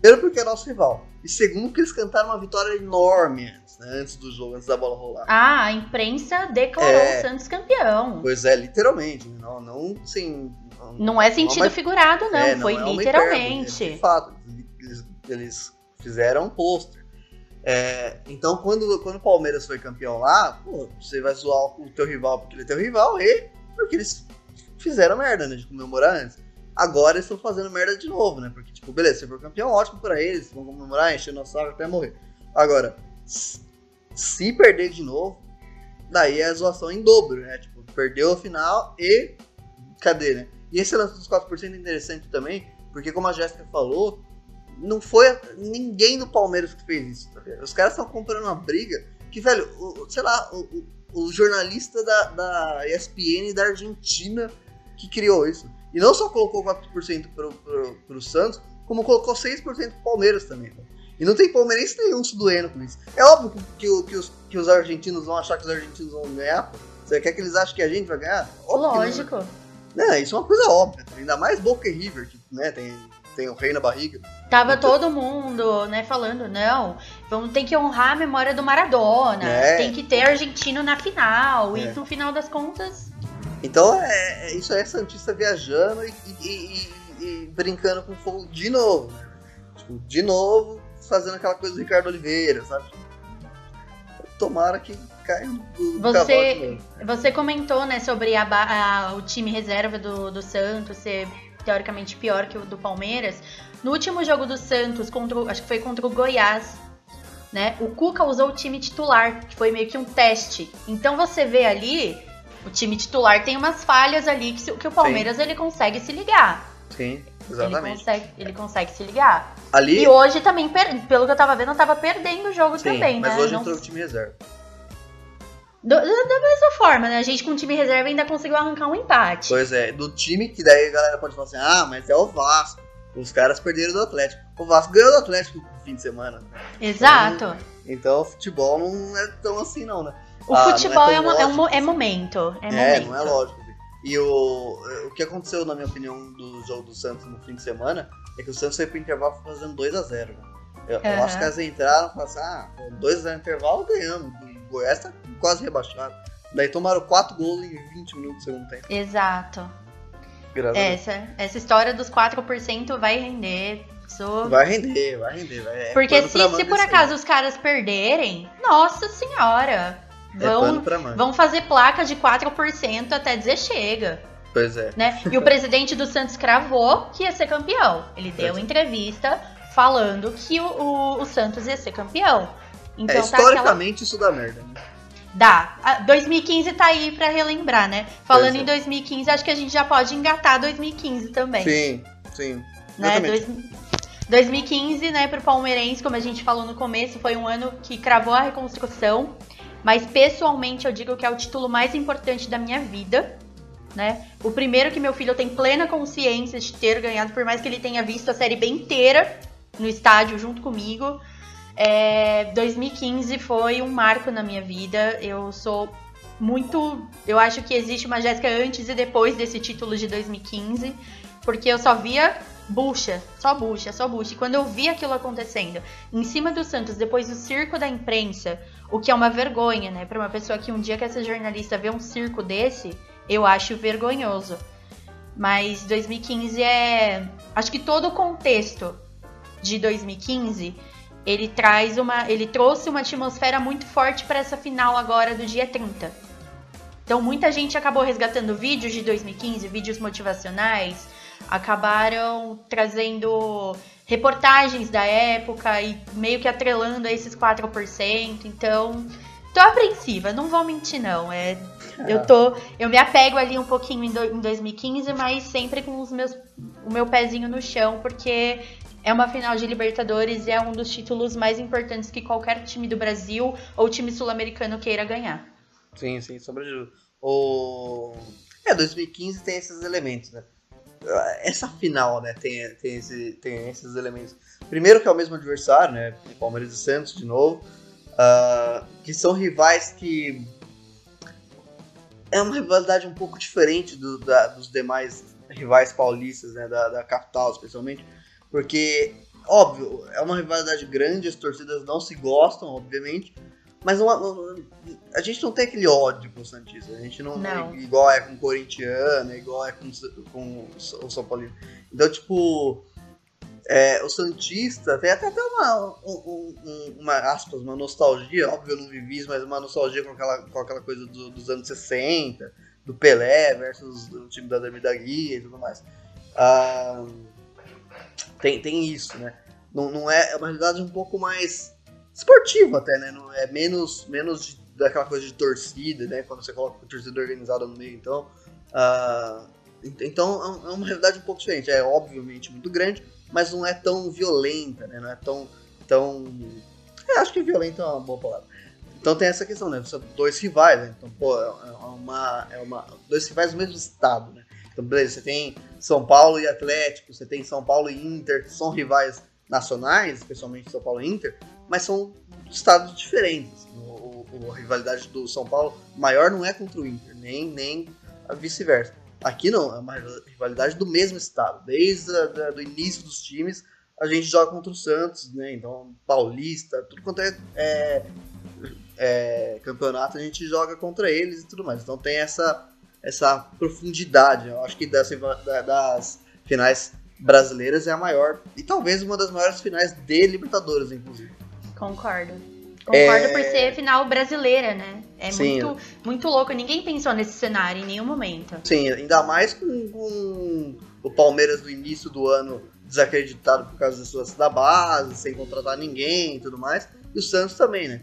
Primeiro porque é nosso rival. E segundo porque eles cantaram uma vitória enorme antes, né, antes do jogo, antes da bola rolar. Ah, a imprensa declarou é, o Santos campeão. Pois é, literalmente. Não, não assim, não é sentido figurado, não. É, não Foi é literalmente. É de fato, eles, eles fizeram um pôster. É, então, quando, quando o Palmeiras foi campeão lá, pô, você vai zoar o teu rival porque ele é teu rival e porque eles fizeram merda, né? De comemorar antes. Agora eles estão fazendo merda de novo, né? Porque, tipo, beleza, se for campeão, ótimo pra eles, vão comemorar, encher nosso saco até morrer. Agora, se perder de novo, daí é a zoação em dobro, né? Tipo, perdeu a final e. Cadê, né? E esse lance dos 4% é interessante também, porque como a Jéssica falou, não foi ninguém do Palmeiras que fez isso, tá Os caras estão comprando uma briga que, velho, o, sei lá, o, o, o jornalista da, da ESPN da Argentina que criou isso. E não só colocou 4% pro, pro, pro Santos, como colocou 6% pro Palmeiras também. Né? E não tem palmeirense nenhum se doendo com isso. É óbvio que, que, que, os, que os argentinos vão achar que os argentinos vão ganhar. Você quer que eles achem que a gente vai ganhar? Óbvio Lógico. Não, não, isso é uma coisa óbvia. Ainda mais Boca e River, que né, tem, tem o rei na barriga. Tava todo mundo, né, falando, não, vamos ter que honrar a memória do Maradona, é. tem que ter argentino na final, é. e no final das contas então é, é, isso aí é Santista viajando e, e, e, e, brincando com fogo de novo, né? Tipo, de novo, fazendo aquela coisa do Ricardo Oliveira, sabe? Tomara que caia do, você, Você comentou, né, sobre a, a, o time reserva do, do Santos ser teoricamente pior que o do Palmeiras. No último jogo do Santos, contra, acho que foi contra o Goiás, né? O Cuca usou o time titular, que foi meio que um teste. Então você vê ali o time titular tem umas falhas ali que, que o Palmeiras Sim. ele consegue se ligar. Sim, exatamente. Ele consegue, ele consegue se ligar. Ali... E hoje também, pelo que eu tava vendo, eu tava perdendo o jogo Sim, também, mas né? Mas hoje Não... entrou o time reserva. Do, da mesma forma, né? A gente com o time reserva ainda conseguiu arrancar um empate. Pois é, do time que daí a galera pode falar assim: ah, mas é o Vasco. Os caras perderam do Atlético. O Vasco ganhou do Atlético no fim de semana. Exato. Então, então o futebol não é tão assim, não, né? O ah, futebol é, é, uma, é, um, é, momento. É, é momento. não é lógico. E o, o que aconteceu, na minha opinião, do jogo do Santos no fim de semana é que o Santos foi pro intervalo fazendo 2x0. Né? Eu, uhum. eu, acho que elas entraram e falaram assim: ah, 2x0 no intervalo ganhamos. O Goiás tá quase rebaixado. Daí tomaram 4 gols em 20 minutos do segundo tempo. Exato. essa, essa história dos 4% vai render. Vai render, vai render. Vai, é Porque se, se por acaso os caras perderem, nossa senhora, é vão, é vão fazer placa de 4% até dizer chega. Pois é. Né? E o presidente do Santos cravou que ia ser campeão. Ele deu é. entrevista falando que o, o, o, Santos ia ser campeão. Então, é, historicamente tá aquela... isso dá merda, né? Dá. 2015 tá aí para relembrar, né? Falando é. em 2015, acho que a gente já pode engatar 2015 também. Sim, sim. Né? Dois, 2015, né, pro palmeirense, como a gente falou no começo, foi um ano que cravou a reconstrução. Mas pessoalmente eu digo que é o título mais importante da minha vida. Né? O primeiro que meu filho tem plena consciência de ter ganhado, por mais que ele tenha visto a série bem inteira no estádio junto comigo. É, 2015 foi um marco na minha vida. Eu sou muito. Eu acho que existe uma Jéssica antes e depois desse título de 2015, porque eu só via bucha, só bucha, só bucha. E quando eu vi aquilo acontecendo em cima do Santos, depois do circo da imprensa, o que é uma vergonha, né? Para uma pessoa que um dia que essa jornalista vê um circo desse, eu acho vergonhoso. Mas 2015 é. Acho que todo o contexto de 2015 ele traz uma. Ele trouxe uma atmosfera muito forte para essa final agora do dia 30. Então muita gente acabou resgatando vídeos de 2015, vídeos motivacionais, acabaram trazendo reportagens da época e meio que atrelando a esses 4%. Então, tô apreensiva, não vou mentir não. É, eu tô, eu me apego ali um pouquinho em, do, em 2015, mas sempre com os meus, o meu pezinho no chão, porque é uma final de Libertadores e é um dos títulos mais importantes que qualquer time do Brasil ou time sul-americano queira ganhar. Sim, sim, sobre o É, 2015 tem esses elementos, né? essa final, né, tem, tem, esse, tem esses elementos. Primeiro que é o mesmo adversário, né, Palmeiras e Santos de novo, uh, que são rivais que é uma rivalidade um pouco diferente do, da, dos demais rivais paulistas, né, da, da capital especialmente, porque óbvio é uma rivalidade grande, as torcidas não se gostam, obviamente, mas não, a gente não tem aquele ódio com o Santista. A gente não, não. É igual é com o corintiano, é igual é com, com o São Paulo. Então, tipo, é, o Santista tem até, até uma, um, uma, aspas, uma nostalgia, óbvio eu não vivi isso, mas uma nostalgia com aquela, com aquela coisa do, dos anos 60, do Pelé versus o time da Dami da Guia e tudo mais. Ah, tem, tem isso, né? Não, não é, é uma realidade um pouco mais esportiva até, né? Não é menos, menos de, daquela coisa de torcida, né? Quando você coloca a torcida organizada no meio, então. Uh, então é, é uma realidade um pouco diferente. É obviamente muito grande, mas não é tão violenta, né? Não é tão. tão... Eu acho que violenta é uma boa palavra. Então tem essa questão, né? São dois rivais, né? Então, pô, é, é uma, é uma. Dois rivais do mesmo estado, né? Então, beleza, você tem São Paulo e Atlético, você tem São Paulo e Inter, que são rivais nacionais, especialmente São Paulo e Inter, mas são estados diferentes. O, o, a rivalidade do São Paulo maior não é contra o Inter, nem, nem vice-versa. Aqui não, é uma rivalidade do mesmo estado. Desde o início dos times, a gente joga contra o Santos, né? Então, Paulista, tudo quanto é, é, é, campeonato, a gente joga contra eles e tudo mais. Então tem essa, essa profundidade. Eu acho que das, das finais brasileiras é a maior e talvez uma das maiores finais de Libertadores, inclusive. Concordo. Concordo é... por ser final brasileira, né? É Sim. muito, muito louco. Ninguém pensou nesse cenário em nenhum momento. Sim, ainda mais com, com o Palmeiras no início do ano desacreditado por causa das suas da base, sem contratar ninguém e tudo mais. E o Santos também, né?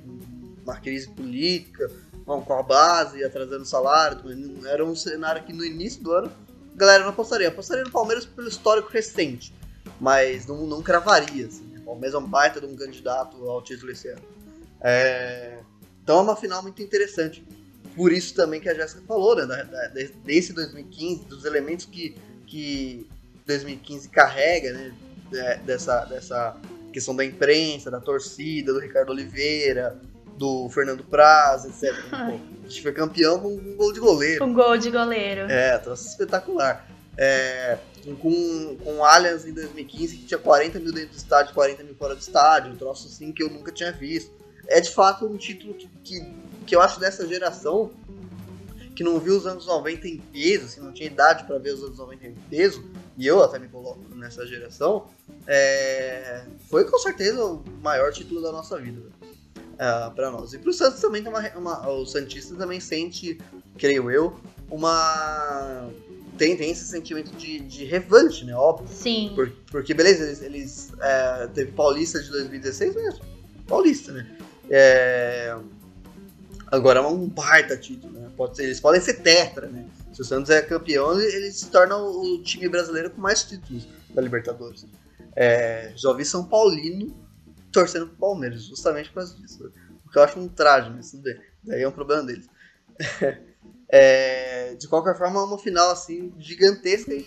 Uma crise política, com a base, atrasando salário. Era um cenário que no início do ano a galera não apostaria. Apostaria no Palmeiras pelo histórico recente, mas não, não cravaria. Assim. O Palmeiras é um baita de um candidato ao título esse ano. É... Então é uma final muito interessante. Por isso também que a Jéssica falou, né? Da, da, desse 2015, dos elementos que, que 2015 carrega, né? Dessa, dessa questão da imprensa, da torcida, do Ricardo Oliveira, do Fernando Praz, etc. Pô, a gente foi campeão com um gol de goleiro. Com um gol de goleiro. É, troço espetacular. É, com, com o Allianz em 2015, que tinha 40 mil dentro do estádio, 40 mil fora do estádio, um troço assim que eu nunca tinha visto. É de fato um título que, que, que eu acho dessa geração que não viu os anos 90 em peso, assim, não tinha idade para ver os anos 90 em peso, e eu até me coloco nessa geração, é, foi com certeza o maior título da nossa vida uh, é, para nós. E para o Santos também tem uma, uma, o Santista também sente, creio eu, uma tem, tem esse sentimento de, de revanche, né? Óbvio. Sim. Por, porque, beleza, eles, eles é, teve Paulista de 2016, mas Paulista, né? É, agora é um baita título, né? Pode ser, eles podem ser tetra, né? Se o Santos é campeão, ele se torna o time brasileiro com mais títulos da Libertadores. É, já ouvi São Paulino torcendo pro Palmeiras, justamente por causa disso. Porque eu acho um traje, mas tudo bem. Daí é um problema deles. é, de qualquer forma, é uma final assim gigantesca e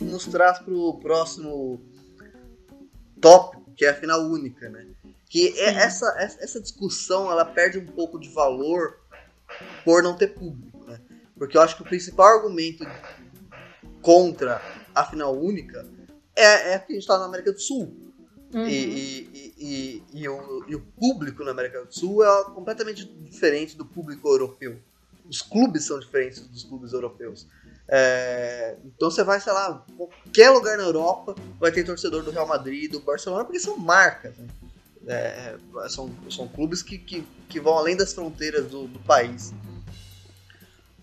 nos traz pro próximo tópico, que é a final única, né? Que é essa, essa discussão ela perde um pouco de valor por não ter público, né? Porque eu acho que o principal argumento contra a final única é, é que a gente está na América do Sul. Uhum. E, e, e, o, e o público na América do Sul é completamente diferente do público europeu. Os clubes são diferentes dos clubes europeus. É, então você vai, sei lá, qualquer lugar na Europa vai ter torcedor do Real Madrid, do Barcelona, porque são marcas. Né? É, são, são clubes que, que, que vão além das fronteiras do, do país.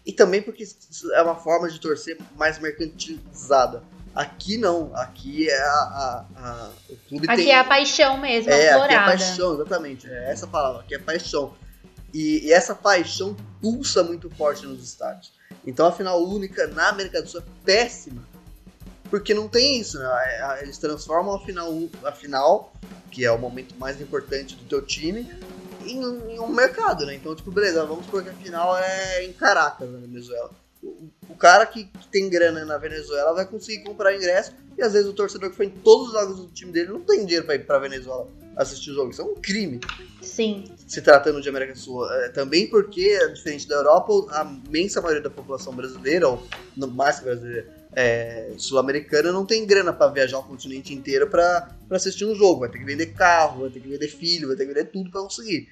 E também porque é uma forma de torcer mais mercantilizada. Aqui não, aqui é a, a, a o clube aqui tem... é a paixão mesmo, é, aqui é a paixão, exatamente, é essa palavra, aqui é paixão. E, e, essa paixão pulsa muito forte nos estádios. Então a final única na América do Sul é péssima, porque não tem isso, né? É, eles transformam a final, a final, que é o momento mais importante do teu time, em, em um mercado, né? Então, tipo, beleza, vamos supor que a final é em Caracas, na Venezuela o cara que, que, tem grana na Venezuela vai conseguir comprar ingresso e às vezes o torcedor que foi em todos os jogos do time dele não tem dinheiro para ir para Venezuela assistir o jogo. Isso é um crime. Sim. Se tratando de América do Sul. É, também porque, diferente da Europa, a imensa maioria da população brasileira, ou mais que brasileira, é, sul-americana, não tem grana para viajar o continente inteiro para assistir um jogo. Vai ter que vender carro, vai ter que vender filho, vai ter que vender tudo para conseguir.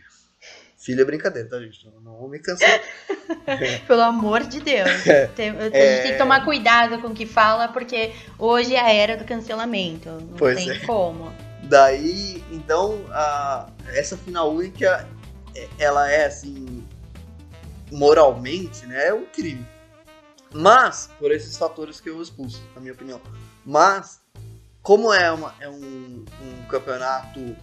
Filho é brincadeira, tá, gente? Não, não me cansar. Pelo amor de Deus. Tem, a gente é... tem que tomar cuidado com o que fala, porque hoje é a era do cancelamento. Não pois tem é. como. Daí, então, a, essa final única, ela é assim, moralmente, né? É um crime. Mas, por esses fatores que eu expulso, na minha opinião. Mas, como é, uma, é um, um campeonato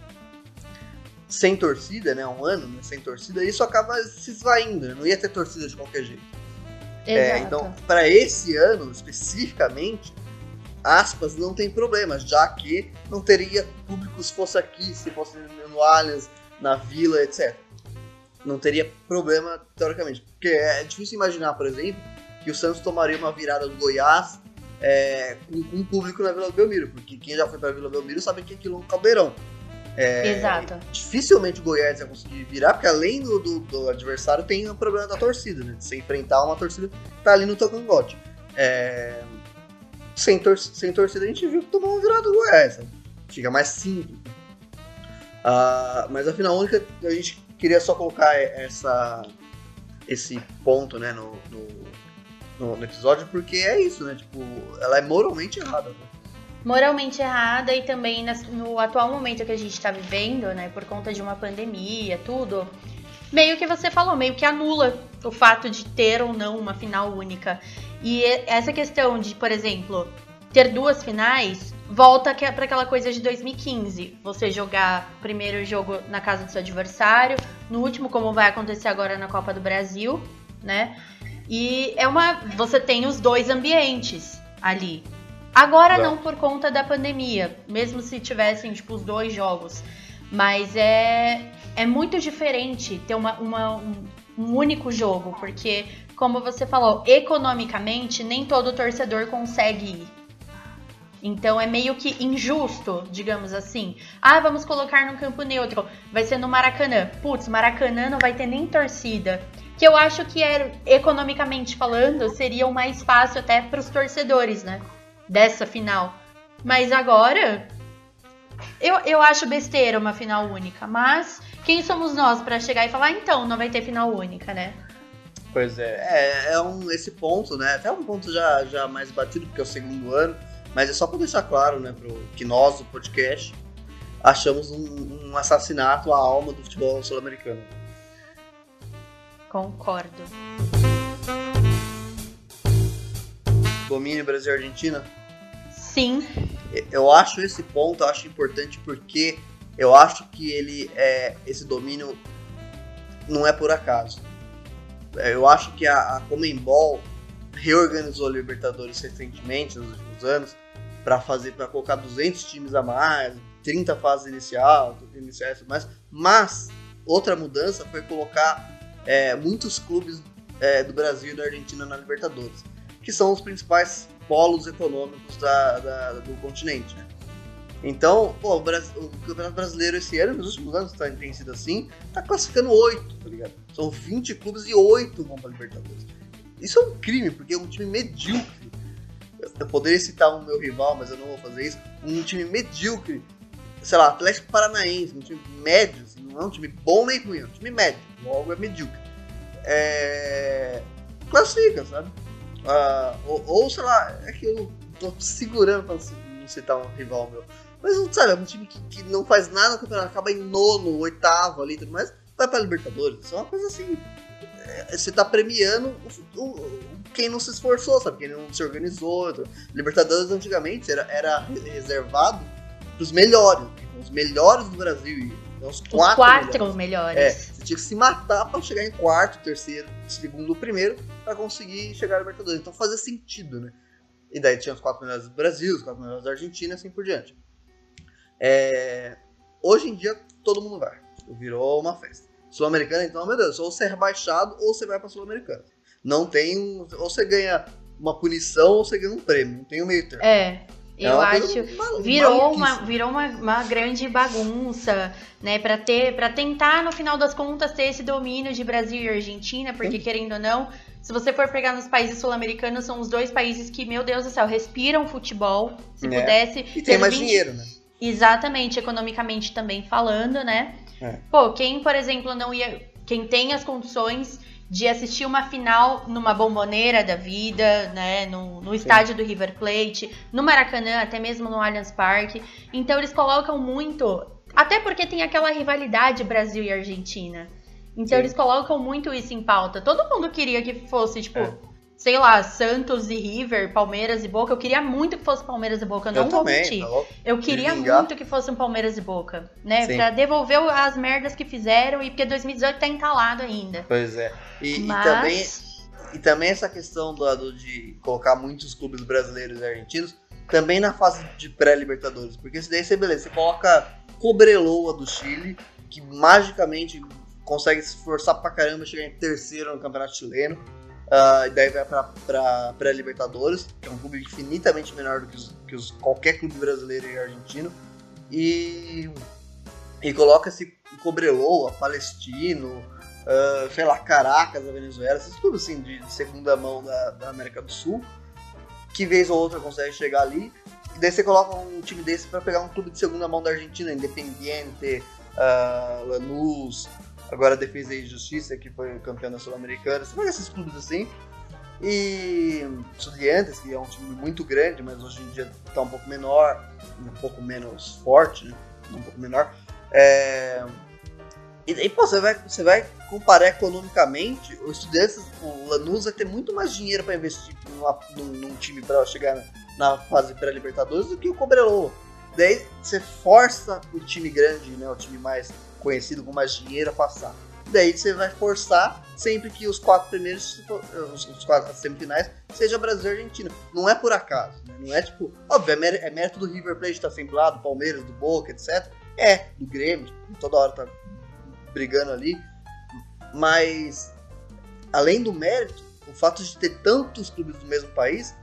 sem torcida, né? Um ano né, sem torcida, isso acaba se esvaindo, né? Não ia ter torcida de qualquer jeito. É, então, para esse ano especificamente, aspas, não tem problema, já que não teria público se fosse aqui, se fosse no Allianz, na Vila, etc. Não teria problema, teoricamente. Porque é difícil imaginar, por exemplo, que o Santos tomaria uma virada do Goiás é, com, com público na Vila Belmiro, porque quem já foi para a Vila Belmiro sabe que aquilo é um caldeirão. É, Exato. Dificilmente o Goiás vai conseguir virar, porque além do, do, do, adversário tem o problema da torcida, né? De você enfrentar uma torcida que tá ali no teu cangote. É, sem, tor sem torcida a gente viu que tomou uma virada do Goiás. Né? Fica mais simples. Uh, mas a final única a gente queria só colocar essa, esse ponto né, no, no, no, no episódio, porque é isso, né? Tipo, ela é moralmente errada. Né? Moralmente errada e também no atual momento que a gente está vivendo, né, por conta de uma pandemia, tudo, meio que você falou, meio que anula o fato de ter ou não uma final única. E essa questão de, por exemplo, ter duas finais volta para aquela coisa de 2015. Você jogar o primeiro jogo na casa do seu adversário, no último, como vai acontecer agora na Copa do Brasil, né? E é uma. Você tem os dois ambientes ali. Agora não. não por conta da pandemia, mesmo se tivessem tipo os dois jogos, mas é é muito diferente ter uma, uma um, único jogo, porque como você falou, economicamente nem todo torcedor consegue ir. Então é meio que injusto, digamos assim. Ah, vamos colocar no campo neutro. Vai ser no Maracanã. Putz, Maracanã não vai ter nem torcida. Que eu acho que é, economicamente falando, seria o mais fácil até para os torcedores, né? Dessa final. Mas agora, eu, eu acho besteira uma final única. Mas quem somos nós para chegar e falar, então, não vai ter final única, né? Pois é, é, é um, esse ponto, né? Até um ponto já, já mais batido, porque é o segundo ano, mas é só para deixar claro, né, pro, que nós, o podcast, achamos um, um assassinato à alma do futebol sul-americano. Concordo. Domínio Brasil e Argentina? Sim. Eu acho esse ponto, eu acho importante porque eu acho que ele é esse domínio não é por acaso. Eu acho que a, a Comembol reorganizou a Libertadores recentemente, nos últimos anos, para fazer para colocar 200 times a mais, 30 fases inicial, iniciais mais. Mas outra mudança foi colocar é, muitos clubes é, do Brasil e da Argentina na Libertadores que são os principais polos econômicos da, da do continente. Né? Então, pô, o, Brasil, o, Campeonato Brasileiro esse ano, nos últimos anos tá, tem sido assim, tá classificando oito, tá ligado? São 20 clubes e oito vão pra Libertadores. Isso é um crime, porque é um time medíocre. Eu poderia citar o meu rival, mas eu não vou fazer isso. Um time medíocre, sei lá, Atlético Paranaense, um time médio, assim, não é um time bom nem ruim, é um time médio, logo é medíocre. É... Classifica, sabe? Uh, ou, ou, sei lá, é que eu tô segurando pra não citar um rival meu. Mas, sabe, é um time que, que não faz nada no campeonato, acaba em nono, oitavo ali e tudo mais, vai pra Libertadores. Isso é uma coisa assim. É, você tá premiando o, o, quem não se esforçou, sabe? Quem não se organizou. Libertadores antigamente era, era reservado pros melhores, os melhores do Brasil. Então, os quatro, os quatro melhores. melhores. É, tinha que se matar para chegar em quarto, terceiro, segundo, primeiro, para conseguir chegar à Libertadores. Então fazia sentido, né? E daí tinha os quatro melhores do Brasil, os quatro melhores da Argentina assim por diante. É... Hoje em dia, todo mundo vai. Virou uma festa. Sul-Americana, então, meu Deus, ou você é rebaixado ou você vai pra Sul-Americana. Não tem. Ou você ganha uma punição ou você ganha um prêmio. Não tem o meio termo. É. É eu acho virou uma virou uma, uma grande bagunça, né, para ter para tentar no final das contas ter esse domínio de Brasil e Argentina, porque querendo ou não, se você for pegar nos países sul-americanos, são os dois países que, meu Deus do céu, respiram futebol. Se é. pudesse. E tem mais 20... dinheiro, né? Exatamente, economicamente também falando, né? É. Pô, quem, por exemplo, não ia. Quem tem as condições de assistir uma final numa bomboneira da vida, né, no, no estádio do River Plate, no Maracanã, até mesmo no Allianz Parque. Então eles colocam muito, até porque tem aquela rivalidade Brasil e Argentina. Então Sim. eles colocam muito isso em pauta. Todo mundo queria que fosse, tipo, é. sei lá, Santos e River, Palmeiras e Boca. Eu queria muito que fosse Palmeiras e Boca, eu não eu vou também, mentir. tá? Eu queria muito que fosse um Palmeiras e Boca, né? Sim. Pra devolver as merdas que fizeram e porque 2018 tá entalado ainda. Pois é. E, e Mas... também, e também essa questão do, do- de colocar muitos clubes brasileiros e argentinos também na fase de pré-libertadores. Porque se daí você, beleza, você coloca Cobreloa do Chile, que magicamente consegue se esforçar pra caramba, chegar em terceiro no Campeonato Chileno. ah, e daí vai pra, pra pré-libertadores, que é um clube infinitamente menor do que, os, que os- qualquer clube brasileiro e argentino. E, e coloca esse Cobreloa, Palestino, ah, sei lá, Caracas da Venezuela, esses clubes assim de, segunda mão da, da América do Sul, que vez ou outra consegue chegar ali. E daí você coloca um time desse pra pegar um clube de segunda mão da Argentina, Independiente, ah, Lanús, agora Defesa e Justiça, que foi campeão da Sul-Americana. Você pega esses clubes assim. E Estudiantes, que é um time muito grande, mas hoje em dia tá um pouco menor, um pouco menos forte, né? Um pouco menor. É... E daí, pô, você vai, você vai comparar economicamente, o Estudiantes, o Lanús vai ter muito mais dinheiro para investir numa- num, num time para chegar na, fase pré-libertadores do que o Cobreloa. Daí você força o time grande, né, o time mais conhecido com mais dinheiro a passar. Daí você vai forçar sempre que os quatro primeiros, os, quatro semifinais, seja Brasil e Argentina. Não é por acaso, né? Não é tipo, óbvio, é, é mérito do River Plate estar sempre lá, do Palmeiras, do Boca, etc. É, do Grêmio, tipo, toda hora tá brigando ali. Mas, além do mérito, o fato de ter tantos clubes do mesmo país,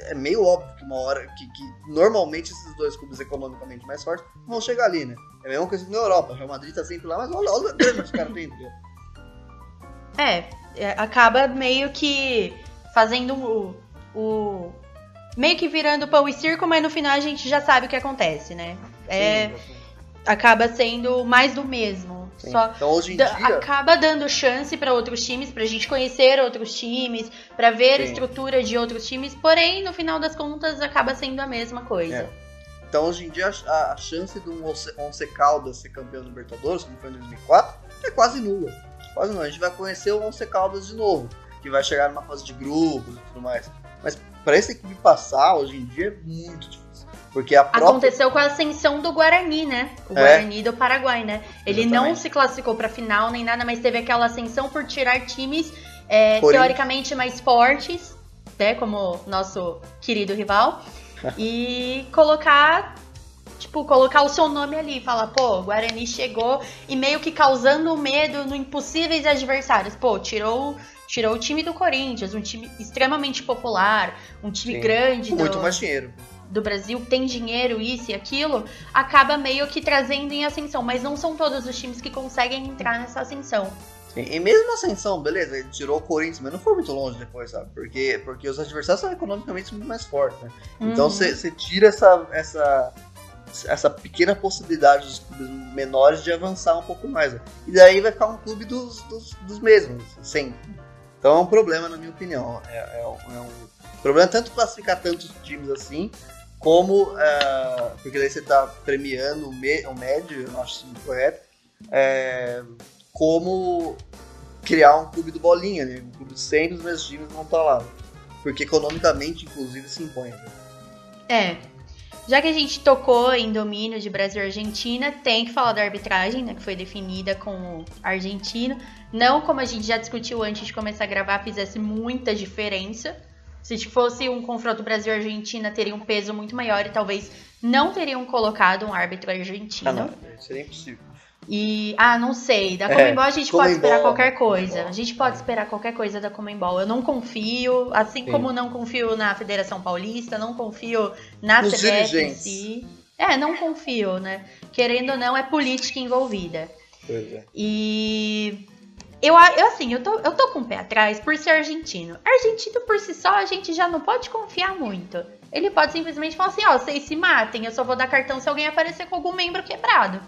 é meio óbvio que uma hora, que, que normalmente esses dois clubes economicamente mais fortes vão chegar ali, né? É a mesma coisa que na Europa, o Real Madrid tá sempre lá, mas olha, olha a grana que os caras têm? É, é, acaba meio que fazendo o, o- meio que virando pão e circo, mas no final a gente já sabe o que acontece, né? É, sim. acaba sendo mais do mesmo. Só Então hoje em da- dia. acaba dando chance para outros times, pra gente conhecer outros times, pra ver a Sim. estrutura de outros times, porém, no final das contas, acaba sendo a mesma coisa. É. Então hoje em dia a, a chance do Once, Once Caldas ser campeão da Libertadores, como foi em 2004, é quase nula. Quase nula. A gente vai conhecer o Once Caldas de novo, que vai chegar numa fase de grupos e tudo mais. Mas para essa equipe passar, hoje em dia é muito difícil. Porque a própria. Aconteceu com a ascensão do Guarani, né? O É. Guarani do Paraguai, né? Ele não Exatamente. se classificou pra final nem nada, mas teve aquela ascensão por tirar times é, teoricamente mais fortes, né? Como nosso querido rival. e colocar. Tipo, colocar o seu nome ali, falar, pô, o Guarani chegou e meio que causando medo no impossíveis adversários. Pô, tirou, tirou o time do Corinthians, um time extremamente popular, um time Sim. grande com muito do, mais dinheiro. Do Brasil tem dinheiro, isso e aquilo, acaba meio que trazendo em ascensão. Mas não são todos os times que conseguem entrar nessa ascensão. Sim, E mesmo a ascensão, beleza, ele tirou o Corinthians, mas não foi muito longe depois, sabe? Porque, porque os adversários são economicamente muito mais fortes, né? Então Uhum. você tira essa, essa, essa pequena possibilidade dos clubes menores de avançar um pouco mais. né? E daí vai ficar um clube dos, dos, dos mesmos, sempre. Então é um problema, na minha opinião. É, é um, é um problema tanto classificar tantos times assim, como. é, porque daí você tá premiando o, me, o médio, eu acho isso correto. é, como criar um clube do bolinha, né? Um clube sempre os mesmos times vão estar lá. Porque economicamente, inclusive, se impõe. né? É. Já que a gente tocou em domínio de Brasil e Argentina, tem que falar da arbitragem, né, que foi definida com o argentino. Não, como a gente já discutiu antes de começar a gravar, fizesse muita diferença. Se fosse um confronto Brasil e Argentina, teria um peso muito maior e talvez não teriam colocado um árbitro argentino. Ah, não, seria impossível. E, ah, não sei. Da É, Comembol a gente pode Comembol, esperar qualquer coisa. Comembol. A gente pode esperar qualquer coisa da Comembol. Eu não confio, assim Sim. como não confio na Federação Paulista, não confio na Nos CBF em si. É, não confio, né? Querendo ou não, é política envolvida. Pois é. E eu, eu assim, eu tô, eu tô com o pé atrás por ser argentino. Argentino por si só, a gente já não pode confiar muito. Ele pode simplesmente falar assim, ó, vocês se matem, eu só vou dar cartão se alguém aparecer com algum membro quebrado.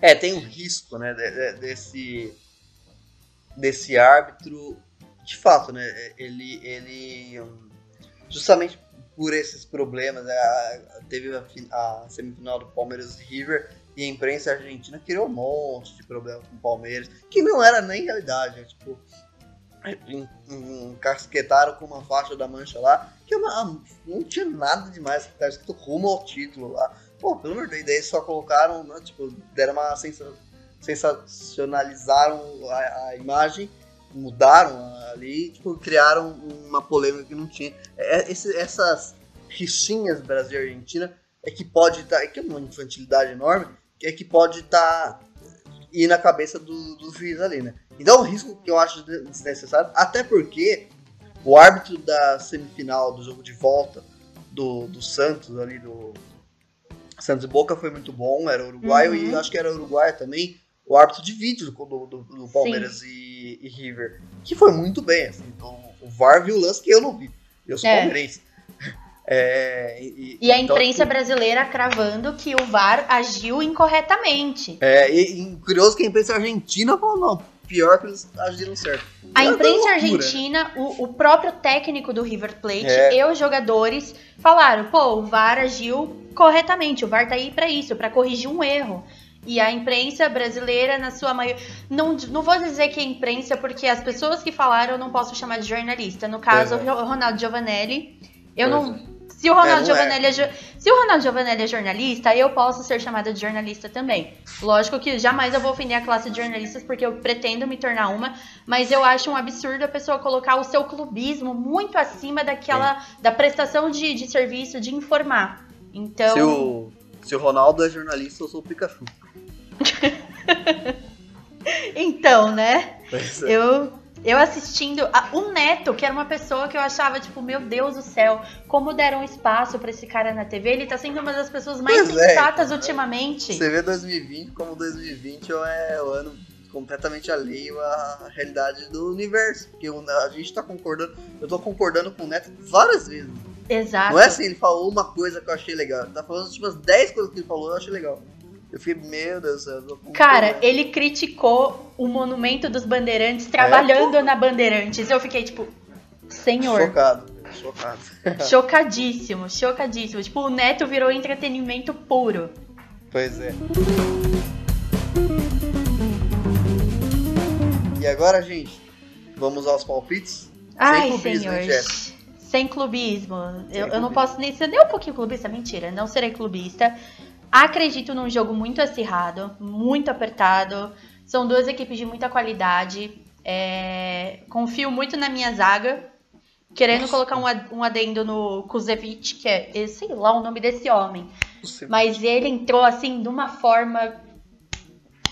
É, tem um risco, né, de- de- desse, desse árbitro, de fato, né, ele, ele justamente por esses problemas, né, teve a, a semifinal do Palmeiras e River, e a imprensa argentina criou um monte de problema com o Palmeiras, que não era nem realidade, né, tipo, encasquetaram com uma faixa da mancha lá, que é uma, não tinha nada demais, tá escrito rumo ao título lá. Pô, pelo amor de Deus, só colocaram, né, tipo, deram uma sensacionalizaram a, a, imagem, mudaram ali, tipo, criaram uma polêmica que não tinha. É, esse, essas rixinhas Brasil e Argentina é que pode estar, tá, é que é uma infantilidade enorme, é que pode estar tá, ir na cabeça do, do juiz ali, né? Então é um risco que eu acho desnecessário, até porque o árbitro da semifinal do jogo de volta do, do Santos ali, do Santos e Boca foi muito bom, era uruguaio, uhum. e acho que era uruguaio também, o árbitro de vídeo do, do, do Palmeiras e, e, River, que foi muito bem, assim, então o VAR viu o lance que eu não vi, eu sou é. palmeirense. É, e, e, a então, imprensa tipo, brasileira cravando que o VAR agiu incorretamente. É, e, e curioso que a imprensa argentina falou, não, pior que eles agiram certo. A imprensa argentina, o, o, próprio técnico do River Plate é. e os jogadores falaram, pô, o VAR agiu corretamente, o VAR tá aí para isso, para corrigir um erro. E a imprensa brasileira, na sua maioria. Não, não vou dizer que é imprensa, porque as pessoas que falaram eu não posso chamar de jornalista. No caso, é. o Ronaldo Giovanelli. Eu não. Se o Ronaldo, é, Giovanelli é. é. se o Ronaldo Giovanelli é jornalista, eu posso ser chamada de jornalista também. Lógico que jamais eu vou ofender a classe de jornalistas, porque eu pretendo me tornar uma, mas eu acho um absurdo a pessoa colocar o seu clubismo muito acima daquela. da prestação de, de serviço, de informar. Então. Se o, se o Ronaldo é jornalista, eu sou o Pikachu. então, né? É. Eu eu assistindo a, o Neto, que era uma pessoa que eu achava, tipo, meu Deus do céu, como deram espaço para esse cara na TV. Ele tá sendo uma das pessoas mais pois é, sensatas é, ultimamente. Você vê 2020 como 2020 é o ano completamente alheio à realidade do universo. Porque a gente tá concordando, eu tô concordando com o Neto várias vezes. Exato. Não é assim, ele falou uma coisa que eu achei legal. Tá falando tipo, umas 10 coisas que ele falou, eu achei legal. Eu fiquei, meu Deus do céu. Cara, ele criticou o Monumento dos Bandeirantes trabalhando é, na Bandeirantes. Eu fiquei tipo, senhor. Chocado, chocado. Chocadíssimo, chocadíssimo. Tipo, o Neto virou entretenimento puro. Pois é. E agora, gente, vamos aos palpites? Ai, Sem clubismo, senhor. Sem clubismo. Sem eu, clubismo. eu não posso nem ser nem um pouquinho clubista. Mentira, não serei clubista. Acredito num jogo muito acirrado, muito apertado. São duas equipes de muita qualidade. É... Confio muito na minha zaga. Querendo Nossa. colocar um adendo no Kuzevic, que é, sei lá o nome desse homem. Mas ele entrou assim de uma forma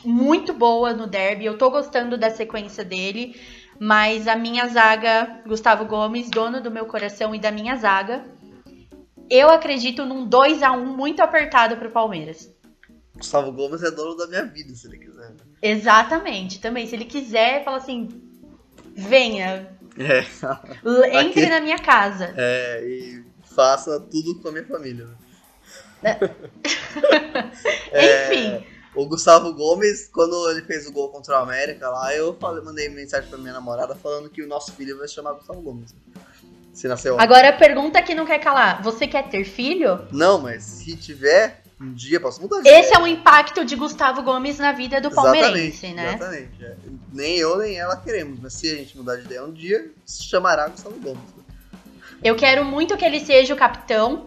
muito boa no derby. Eu tô gostando da sequência dele. Mas a minha zaga, Gustavo Gomes, dono do meu coração e da minha zaga, eu acredito num 2 a 1 muito apertado pro Palmeiras. Gustavo Gomes é dono da minha vida, se ele quiser. Exatamente, também. Se ele quiser, fala assim: venha. É. Entre Aqui, na minha casa. É, e faça tudo com a minha família. Né? é, Enfim. O Gustavo Gomes, quando ele fez o gol contra o América lá, eu falei, mandei mensagem pra minha namorada falando que o nosso filho vai se chamar Gustavo Gomes se nasceu Agora a pergunta que não quer calar: você quer ter filho? Não, mas se tiver, um dia posso mudar Esse é o impacto de Gustavo Gomes na vida do palmeirense, exatamente, né? Exatamente. É. Nem eu nem ela queremos, mas se a gente mudar de ideia um dia, se chamará Gustavo Gomes. Eu quero muito que ele seja o capitão,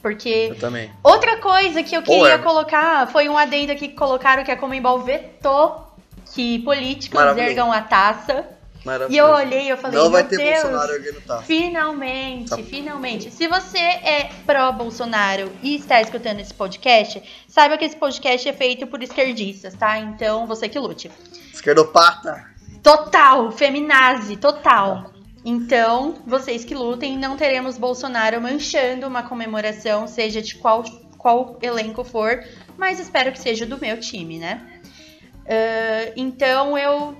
porque. Eu também. Outra coisa que eu queria colocar foi um adendo aqui que colocaram que a Comembol vetou que políticos ergam a taça. E eu olhei e eu falei, não vai ter Deus, Bolsonaro erguendo taça. Finalmente, tá. finalmente. Se você é pró-Bolsonaro e está escutando esse podcast, saiba que esse podcast é feito por esquerdistas, tá? Então você que lute. Esquerdopata. Total, feminazi, total. Então, vocês que lutem, não teremos Bolsonaro manchando uma comemoração, seja de qual, qual elenco for, mas espero que seja do meu time, né? Uh, então eu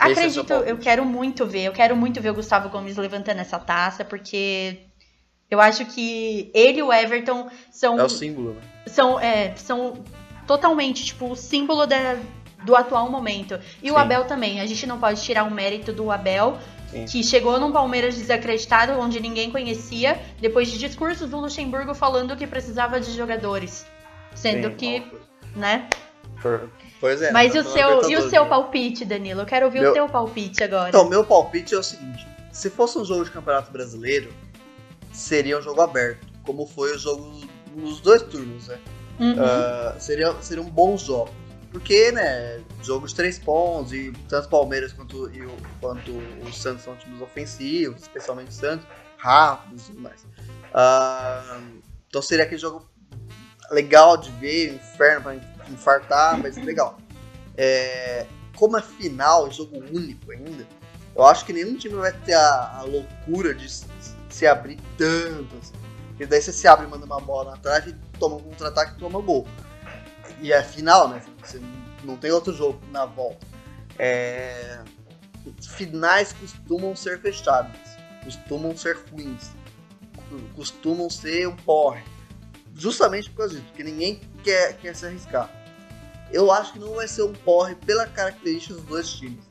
Acredito, é eu quero muito ver, eu quero muito ver o Gustavo Gomes levantando essa taça, porque eu acho que ele e o Everton são. É o símbolo, né? São, é, são totalmente, tipo, o símbolo da, do atual momento. E Sim. o Abel também. A gente não pode tirar o mérito do Abel, Sim. que chegou num Palmeiras desacreditado, onde ninguém conhecia, depois de discursos do Luxemburgo falando que precisava de jogadores. Sendo Sim, que, né? Pois é. Mas tá o seu, e o seu palpite, Danilo? Eu quero ouvir Meu- o teu palpite agora. Então, meu palpite é o seguinte: se fosse um jogo de campeonato brasileiro, seria um jogo aberto, como foi o jogo nos dois turnos, né? Uhum. Ah, seria, seriam bons jogos. Porque, né, jogo de três pontos, e tanto o Palmeiras quanto, e o, quanto o Santos são times ofensivos, especialmente o Santos, rápidos e tudo mais. Ah, então seria aquele jogo legal de ver, inferno pra infartar, mas legal. É, como é final, jogo único ainda, eu acho que nenhum time vai ter a, a loucura de se, se abrir tanto. Assim. Porque daí você se abre e manda uma bola na trave, toma um contra-ataque e toma gol. E é final, né? Você não tem outro jogo na volta. É, Finais costumam ser fechados, costumam ser ruins, costumam ser um porre. Justamente por causa disso, porque ninguém quer, quer se arriscar. Eu acho que não vai ser um porre pela característica dos dois times.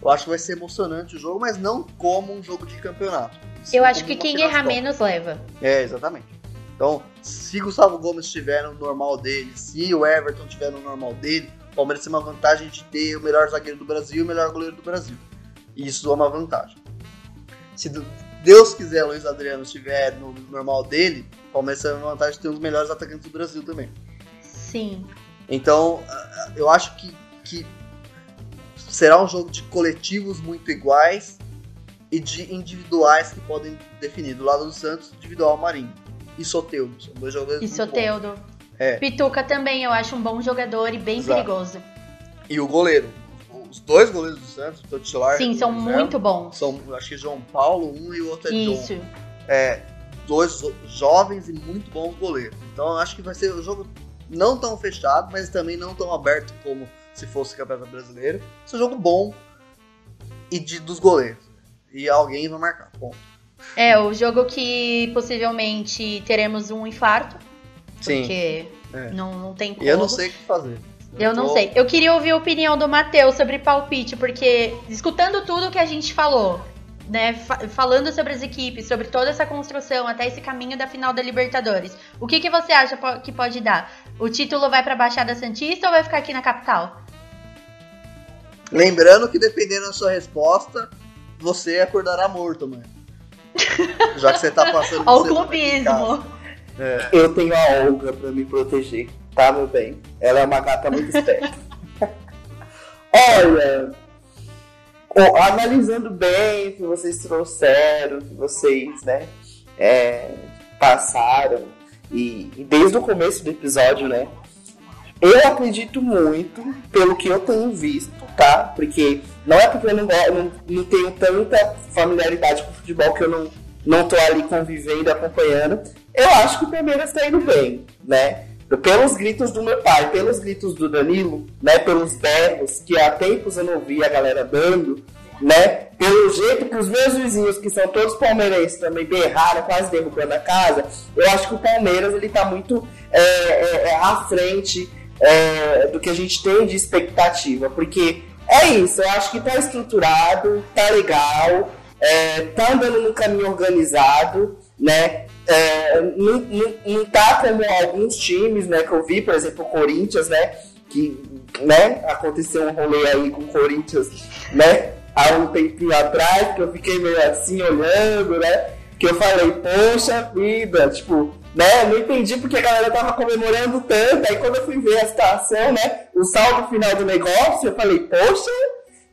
Eu acho que vai ser emocionante o jogo, mas não como um jogo de campeonato. Eu acho que quem errar menos leva. É, exatamente. Então, se Gustavo Gomes estiver no normal dele, se o Everton estiver no normal dele, o Palmeiras tem uma vantagem de ter o melhor zagueiro do Brasil e o melhor goleiro do Brasil. E isso é uma vantagem. Se Deus quiser Luiz Adriano estiver no normal dele, o Palmeiras tem uma vantagem de ter um dos melhores atacantes do Brasil também. Sim. Então, eu acho que, que será um jogo de coletivos muito iguais e de individuais que podem definir. Do lado do Santos, individual Marinho e Soteudo. São dois jogadores E. Soteudo. É. Pituca também, eu acho um bom jogador e bem Exato. perigoso. E o goleiro. Os dois goleiros do Santos, o titular. Sim, são o muito bons. São, acho que João Paulo, um e o outro é Isso. John. É, dois jo- jovens e muito bons goleiros. Então eu acho que vai ser um jogo não tão fechado, mas também não tão aberto como se fosse Campeonato Brasileiro. Vai ser um jogo bom e de, dos goleiros. E alguém vai marcar. Bom. É, o jogo que possivelmente teremos um infarto, Sim. porque É. não, não tem como. E eu não sei o que fazer. Eu não tô- sei. Eu queria ouvir a opinião do Matheus sobre palpite, porque escutando tudo que a gente falou, né, fa- falando sobre as equipes, sobre toda essa construção até esse caminho da final da Libertadores, o que, que você acha que pode dar? O título vai pra Baixada Santista ou vai ficar aqui na capital? Lembrando que dependendo da sua resposta, você acordará morto, mano. Já que você tá passando Ó, o clubismo. Eu tenho a Olga pra me proteger, tá, meu bem? Ela é uma gata muito esperta. Olha, ó, analisando bem o que vocês trouxeram, o que vocês, né, é, passaram, e, e desde o começo do episódio, né, eu acredito muito pelo que eu tenho visto, tá? Porque não é porque eu não, não, não tenho tanta familiaridade com o futebol que eu não, não tô ali convivendo, acompanhando. Eu acho que o Palmeiras tá indo bem, né? Pelos gritos do meu pai, pelos gritos do Danilo, né? Pelos berros que há tempos eu não vi a galera dando, né? Pelo jeito que os meus vizinhos, que são todos palmeirenses, também berraram, quase derrubando a casa, eu acho que o Palmeiras ele tá muito é, é, é, à frente é, do que a gente tem de expectativa, porque é isso, eu acho que tá estruturado, tá legal, é, tá andando num caminho organizado, né? É, não, não, tá como alguns times, né, que eu vi, por exemplo, o Corinthians, né? Que né, aconteceu um rolê aí com o Corinthians, né? Há um tempinho atrás, que eu fiquei meio assim olhando, né? Que eu falei, poxa vida, tipo, né? Não entendi porque a galera tava comemorando tanto. Aí quando eu fui ver a situação, né? O saldo final do negócio, eu falei, poxa,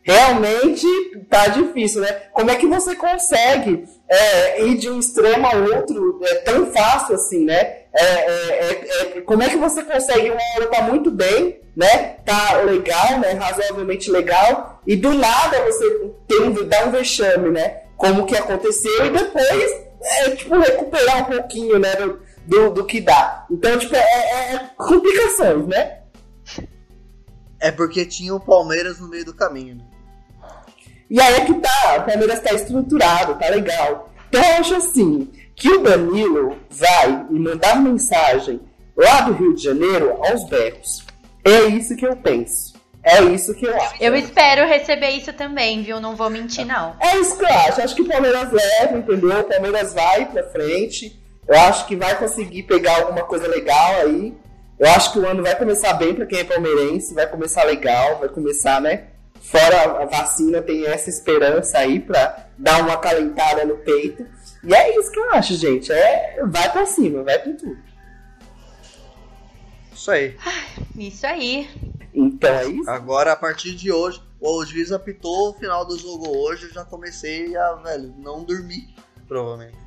realmente tá difícil, né? Como é que você consegue é, ir de um extremo ao outro é, tão fácil assim, né? É, é, é, é, como é que você consegue uma hora tá muito bem, né? Tá legal, né? Razoavelmente legal, e do nada você tem dá um vexame, né? Como que aconteceu, e depois é, tipo, recuperar um pouquinho, né? Do, do, do que dá. Então, tipo, é, é- é complicações, né? É porque tinha o Palmeiras no meio do caminho, né? E aí é que tá, o Palmeiras tá estruturado, tá legal. Então eu acho assim, que o Danilo vai me mandar mensagem lá do Rio de Janeiro aos berros. É isso que eu penso. É isso que eu acho. Eu espero receber isso também, viu? Não vou mentir, não. É isso que eu acho. Acho que o Palmeiras leva, entendeu? O Palmeiras vai pra frente. Eu acho que vai conseguir pegar alguma coisa legal aí. Eu acho que o ano vai começar bem para quem é palmeirense, vai começar legal, vai começar, né? Fora a vacina, tem essa esperança aí para dar uma calentada no peito. E é isso que eu acho, gente. É, vai para cima, vai com tudo. Isso aí. Isso aí. Então é isso. Agora, a partir de hoje, o juiz apitou o final do jogo hoje, eu já comecei a, velho, não dormir, provavelmente.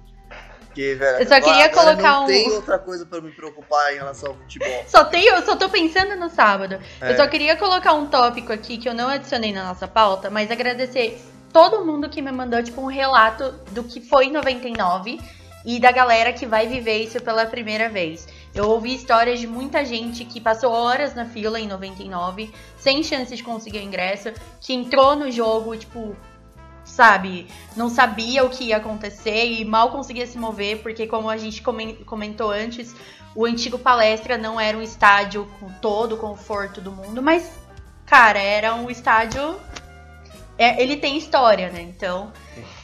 Porque, velho, Eu só queria agora colocar não um- tem outra coisa pra me preocupar em relação ao futebol. Só tenho, eu só tô pensando no sábado. É. Eu só queria colocar um tópico aqui que eu não adicionei na nossa pauta, mas agradecer todo mundo que me mandou tipo um relato do que foi em 99 e da galera que vai viver isso pela primeira vez. Eu ouvi histórias de muita gente que passou horas na fila em 99, sem chance de conseguir o ingresso, que entrou no jogo, tipo, sabe, não sabia o que ia acontecer e mal conseguia se mover, porque como a gente comen- comentou antes, o antigo palestra não era um estádio com todo o conforto do mundo, mas, cara, era um estádio. é, ele tem história, né? Então,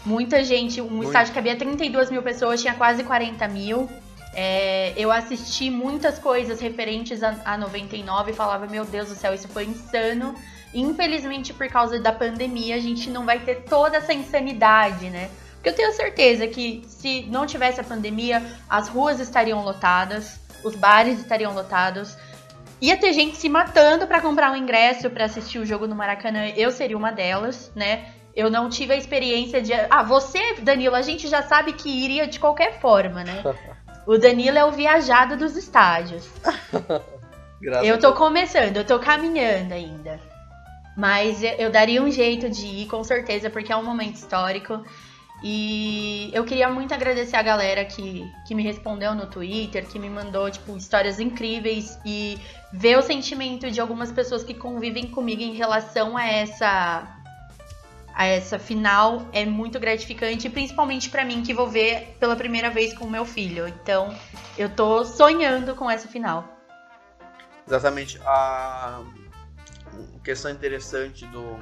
muita gente. Um Muito. estádio que cabia 32 mil pessoas, tinha quase 40 mil. É, eu assisti muitas coisas referentes a, a 99 e falava, meu Deus do céu, isso foi insano. Infelizmente, por causa da pandemia, a gente não vai ter toda essa insanidade, né? Porque eu tenho certeza que se não tivesse a pandemia, as ruas estariam lotadas, os bares estariam lotados. Ia ter gente se matando pra comprar um ingresso pra assistir o jogo no Maracanã. Eu seria uma delas, né? Eu não tive a experiência de. Ah, você, Danilo, a gente já sabe que iria de qualquer forma, né? O Danilo é o viajado dos estádios. Eu tô começando, eu tô caminhando ainda. Mas eu, daria um jeito de ir, com certeza, porque é um momento histórico. E eu queria muito agradecer a galera que, que me respondeu no Twitter, que me mandou, tipo, histórias incríveis e ver o sentimento de algumas pessoas que convivem comigo em relação a essa a essa final é muito gratificante, principalmente pra mim que vou ver pela primeira vez com o meu filho. Então, eu tô sonhando com essa final. Exatamente. A questão interessante do.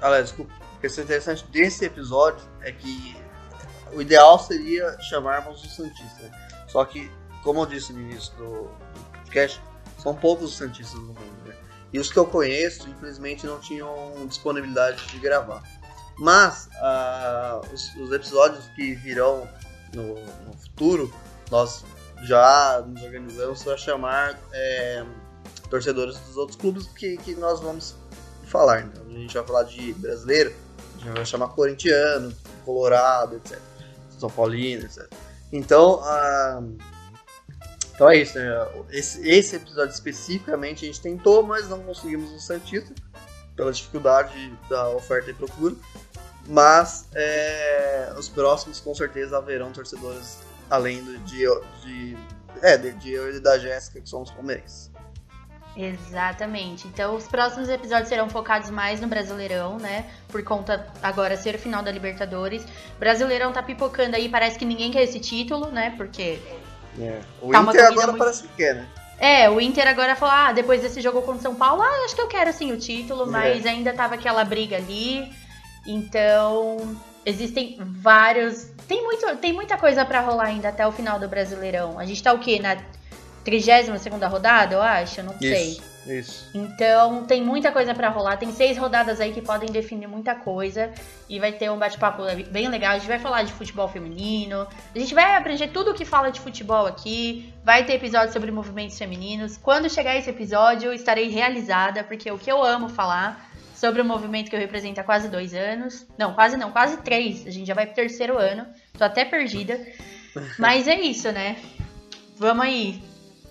Aliás, desculpa. A questão interessante desse episódio é que o ideal seria chamarmos o Santista. Só que, como eu disse no início do do podcast, são poucos os Santistas no mundo. Né? E os que eu conheço, infelizmente, não tinham disponibilidade de gravar. Mas ah, os, os episódios que virão no, no futuro, nós já nos organizamos para chamar é, torcedores dos outros clubes que, que nós vamos falar. Então, a gente vai falar de brasileiro, a gente vai chamar corintiano, colorado, etc. São Paulino, etc. Então, então é isso. Né? Esse, esse episódio especificamente a gente tentou, mas não conseguimos o Santista pela dificuldade da oferta e procura. Mas é, os próximos com certeza haverão torcedores além do, de, de, é, de, de da Jéssica, que somos palmeirenses. Exatamente. Então, os próximos episódios serão focados mais no Brasileirão, né? Por conta agora ser o final da Libertadores. Brasileirão tá pipocando aí, parece que ninguém quer esse título, né? Porque O Tá Inter agora muito- parece que quer, né? É, o Inter agora falou, ah, depois desse jogo contra o São Paulo, ah, acho que eu quero sim o título, mas ainda tava aquela briga ali. Então, existem vários. Tem, muito, tem muita coisa pra rolar ainda até o final do Brasileirão. A gente tá o quê? Na 32 segunda rodada, eu acho? Eu não sei. Isso, isso. Então tem muita coisa pra rolar, tem seis rodadas aí que podem definir muita coisa e vai ter um bate-papo bem legal. A gente vai falar de futebol feminino, a gente vai abranger tudo o que fala de futebol aqui, vai ter episódio sobre movimentos femininos. Quando chegar esse episódio, eu estarei realizada, porque o que eu amo falar sobre o movimento que eu represento há quase dois anos, não, quase não, quase três, a gente já vai pro terceiro ano, tô até perdida, mas é isso, né? Vamos aí,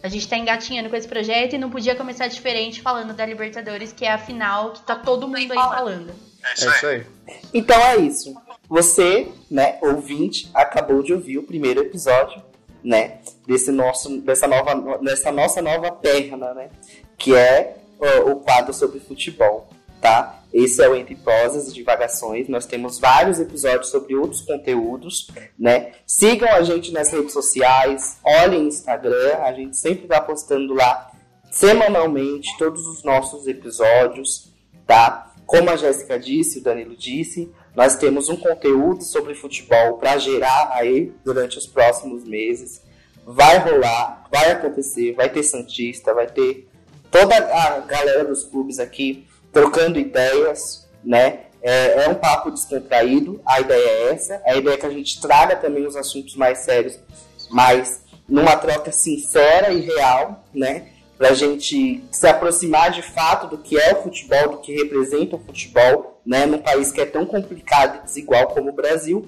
a gente tá engatinhando com esse projeto e não podia começar diferente falando da Libertadores, que é a final que tá todo mundo aí falando. É isso aí. Então é isso. Você, né, ouvinte, acabou de ouvir o primeiro episódio, né, desse nosso, dessa nova, dessa nossa nova perna, né, que é ó, o quadro sobre futebol, tá? Esse é o Entre Prosas e Divagações. Nós temos vários episódios sobre outros conteúdos, né? Sigam a gente nas redes sociais, olhem Instagram, a gente sempre tá postando lá semanalmente todos os nossos episódios, tá? Como a Jéssica disse, o Danilo disse, nós temos um conteúdo sobre futebol para gerar aí durante os próximos meses. vai rolar, vai acontecer, vai ter Santista, vai ter toda a galera dos clubes aqui trocando ideias, né? É, é, um papo descontraído, a ideia é essa. A ideia é que a gente traga também os assuntos mais sérios, mas numa troca sincera e real, né? Pra gente se aproximar de fato do que é o futebol, do que representa o futebol, né? Num país que é tão complicado e desigual como o Brasil.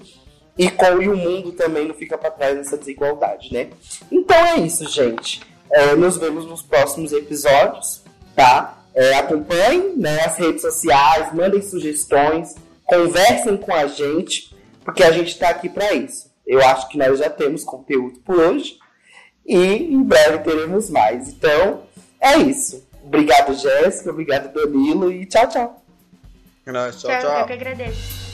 E, com, e o mundo também não fica para trás nessa desigualdade, né? Então é isso, gente. É, nos vemos nos próximos episódios, tá? É, acompanhem né, as redes sociais, mandem sugestões, conversem com a gente, porque a gente está aqui para isso. Eu acho que nós já temos conteúdo por hoje e em breve teremos mais. Então, é isso. Obrigado, Jéssica. Obrigado, Danilo. E tchau, tchau. É tchau, tchau, tchau. Eu que agradeço.